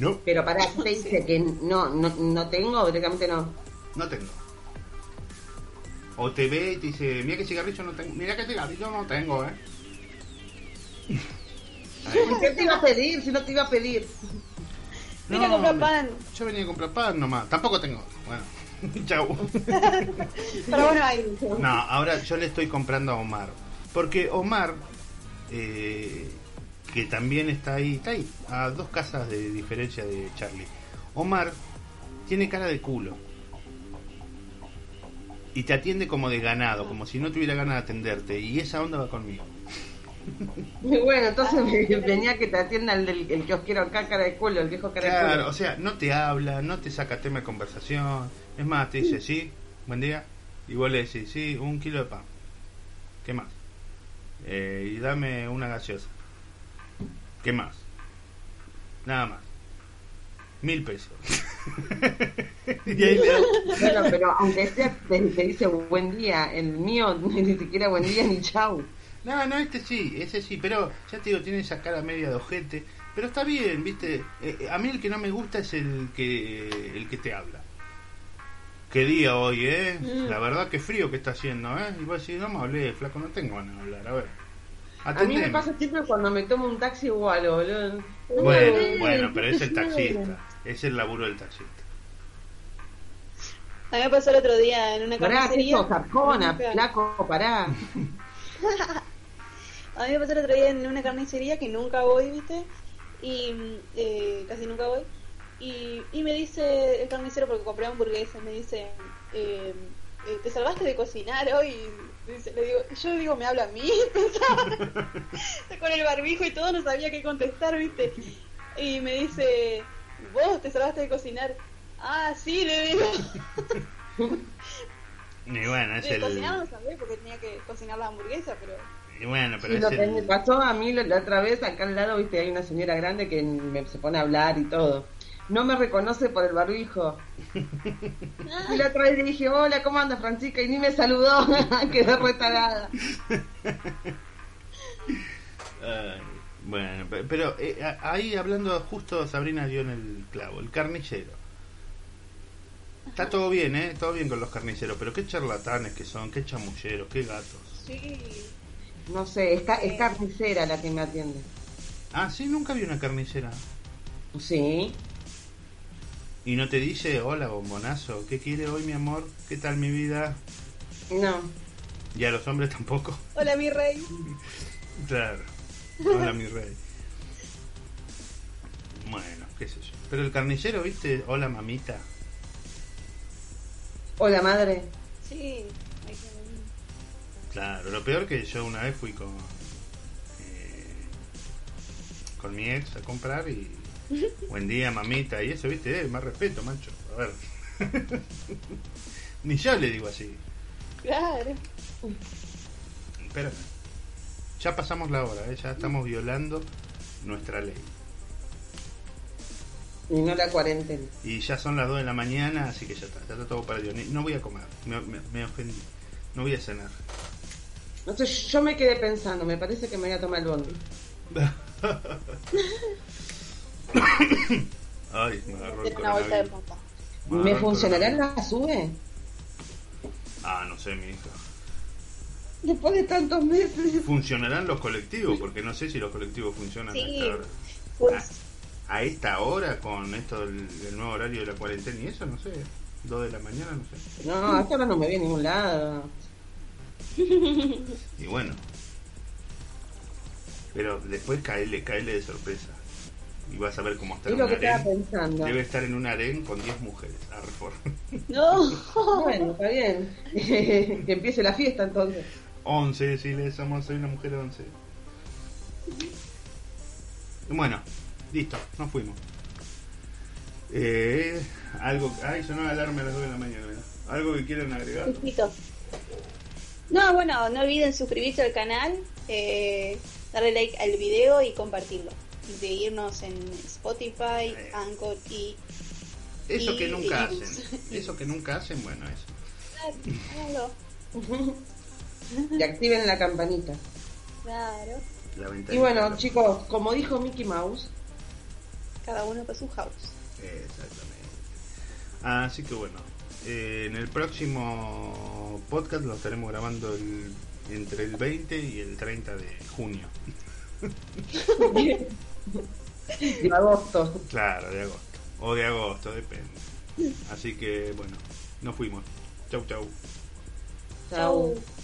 No, Pero pará, te dice que no, no, no tengo, directamente no. no tengo. O te ve y te dice, mira que cigarrillo no tengo. Mira que cigarrillo no tengo, eh. Ahí. ¿Qué te iba a pedir si no te iba a pedir? Vine a No, comprar pan. Yo venía a comprar pan nomás. Tampoco tengo. Bueno, *laughs* chau. Pero bueno, hay. No, ahora yo le estoy comprando a Omar. Porque Omar, eh, que también está ahí, está ahí, a dos casas de diferencia de Charlie. Omar tiene cara de culo. Y te atiende como de ganado, como si no tuviera ganas de atenderte. Y esa onda va conmigo. *laughs* Y bueno, entonces me- *laughs* venía que te atienda el, del, el kiosquero acá, cara de culo, el viejo cara de Claro, culo. o sea, no te habla, no te saca tema de conversación. Es más, te dice, sí, buen día. Y vos le decís, sí, un kilo de pan. ¿Qué más? Eh, y dame una gaseosa. ¿Qué más? Nada más. Mil pesos. *laughs* y ahí le doy- Bueno, pero aunque sea, te, te dice buen día, el mío *laughs* ni siquiera buen día ni chau. No, no, este sí, ese sí, pero ya te digo, tiene esa cara media de ojete, pero está bien, viste, Eh, a mí el que no me gusta es el que el que te habla. Qué día hoy, eh, Mm. la verdad que frío que está haciendo, eh, y vos decís, no me hablé, flaco, no tengo ganas de hablar, a ver. A mí me pasa siempre cuando me tomo un taxi igual, boludo. Bueno, bueno, pero es el *laughs* taxista, es el laburo del taxista. A mí me pasó el otro día en una Pará, carnicería. arjona, Nunca- flaco, pará. *laughs* A mí me pasó el otro día en una carnicería que nunca voy, ¿viste? Y eh, casi nunca voy. Y, y me dice el carnicero, porque compré hamburguesas, me dice, eh, ¿te salvaste de cocinar hoy? Dice, le digo, yo digo, me habla a mí, *laughs* pensaba. con el barbijo y todo, no sabía qué contestar, ¿viste? Y me dice, ¿vos te salvaste de cocinar? Ah, sí, le digo. *laughs* Y bueno, es De el... cocinar no sabía porque tenía que cocinar la hamburguesa, pero... Y bueno, pero es lo que me pasó a mí la, la otra vez, acá al lado, viste, hay una señora grande que me, se pone a hablar y todo. No me reconoce por el barbijo. *laughs* Y la otra vez le dije, hola, ¿cómo andas, Francisca? Y ni me saludó, *laughs* quedé retarada. Ay, bueno, pe- pero eh, ahí hablando justo Sabrina dio en el clavo, el carnicero. Está todo bien, ¿eh? Todo bien con los carniceros, pero qué charlatanes que son, qué chamulleros, qué gatos. Sí, No sé, es, ca- es carnicera la que me atiende. Ah, sí, nunca vi una carnicera. Sí. Y no te dice, hola, bombonazo, ¿qué quiere hoy, mi amor? ¿Qué tal mi vida? No. Y a los hombres tampoco. hola mi rey. Claro. Hola, mi rey. Bueno, qué sé yo. Pero el carnicero, ¿viste? Hola, mamita. Hola, madre. Sí, hay que- Claro, lo peor que yo una vez fui con eh, con mi ex a comprar y buen día mamita y eso, viste, eh, más respeto, macho. A ver. *laughs* Ni yo le digo así. Claro. Espérame. Ya pasamos la hora, eh, ya estamos violando nuestra ley. Y no la cuarentena. Y ya son las 2 de la mañana, así que ya está, ya está todo perdido. No voy a comer, me, me- me ofendí. No voy a cenar. No sé, yo me quedé pensando, me parece que me voy a tomar el bondi. *laughs* Ay, me agarró el una bolsa de coronavirus. papa. Me ¿Me agarró el funcionará coronavirus. la SUBE? Ah, no sé, mi hija. Después de tantos meses. ¿Funcionarán los colectivos? Porque no sé si los colectivos funcionan a esta hora. Pues, A, a esta hora, con esto del, del nuevo horario de la cuarentena y eso, no sé. Dos de la mañana, no sé. No, hasta ahora no me vi a ningún lado. Y bueno. Pero después caele, caele de sorpresa. Y vas a ver cómo está Es en lo un que estaba harén. pensando. Debe estar en un harén con 10 mujeres. Arfor. *laughs* *laughs* no. Bueno, está bien. *laughs* que empiece la fiesta entonces. 11, decirle, somos, soy una mujer 11. Bueno, listo, nos fuimos. Eh, algo, ay, sonó la alarma a las 2 de la mañana. ¿verdad? ¿Algo que quieran agregar? No, bueno, no olviden suscribirse al canal, eh, darle like al video y compartirlo. Y seguirnos en Spotify, Eh. Anchor y... Eso y- que nunca y- hacen. Eso que nunca hacen, bueno, eso. Háganlo. Y activen la campanita. Claro, La Y bueno, de los- chicos, como dijo Mickey Mouse, cada uno por su house. Exactamente. Así que bueno, eh, en el próximo podcast lo estaremos grabando el- entre el 20 y el 30 de junio. *laughs* *laughs* de agosto. Claro, de agosto. O de agosto, depende. Así que bueno, nos fuimos. Chau, chau. Chau. Chau.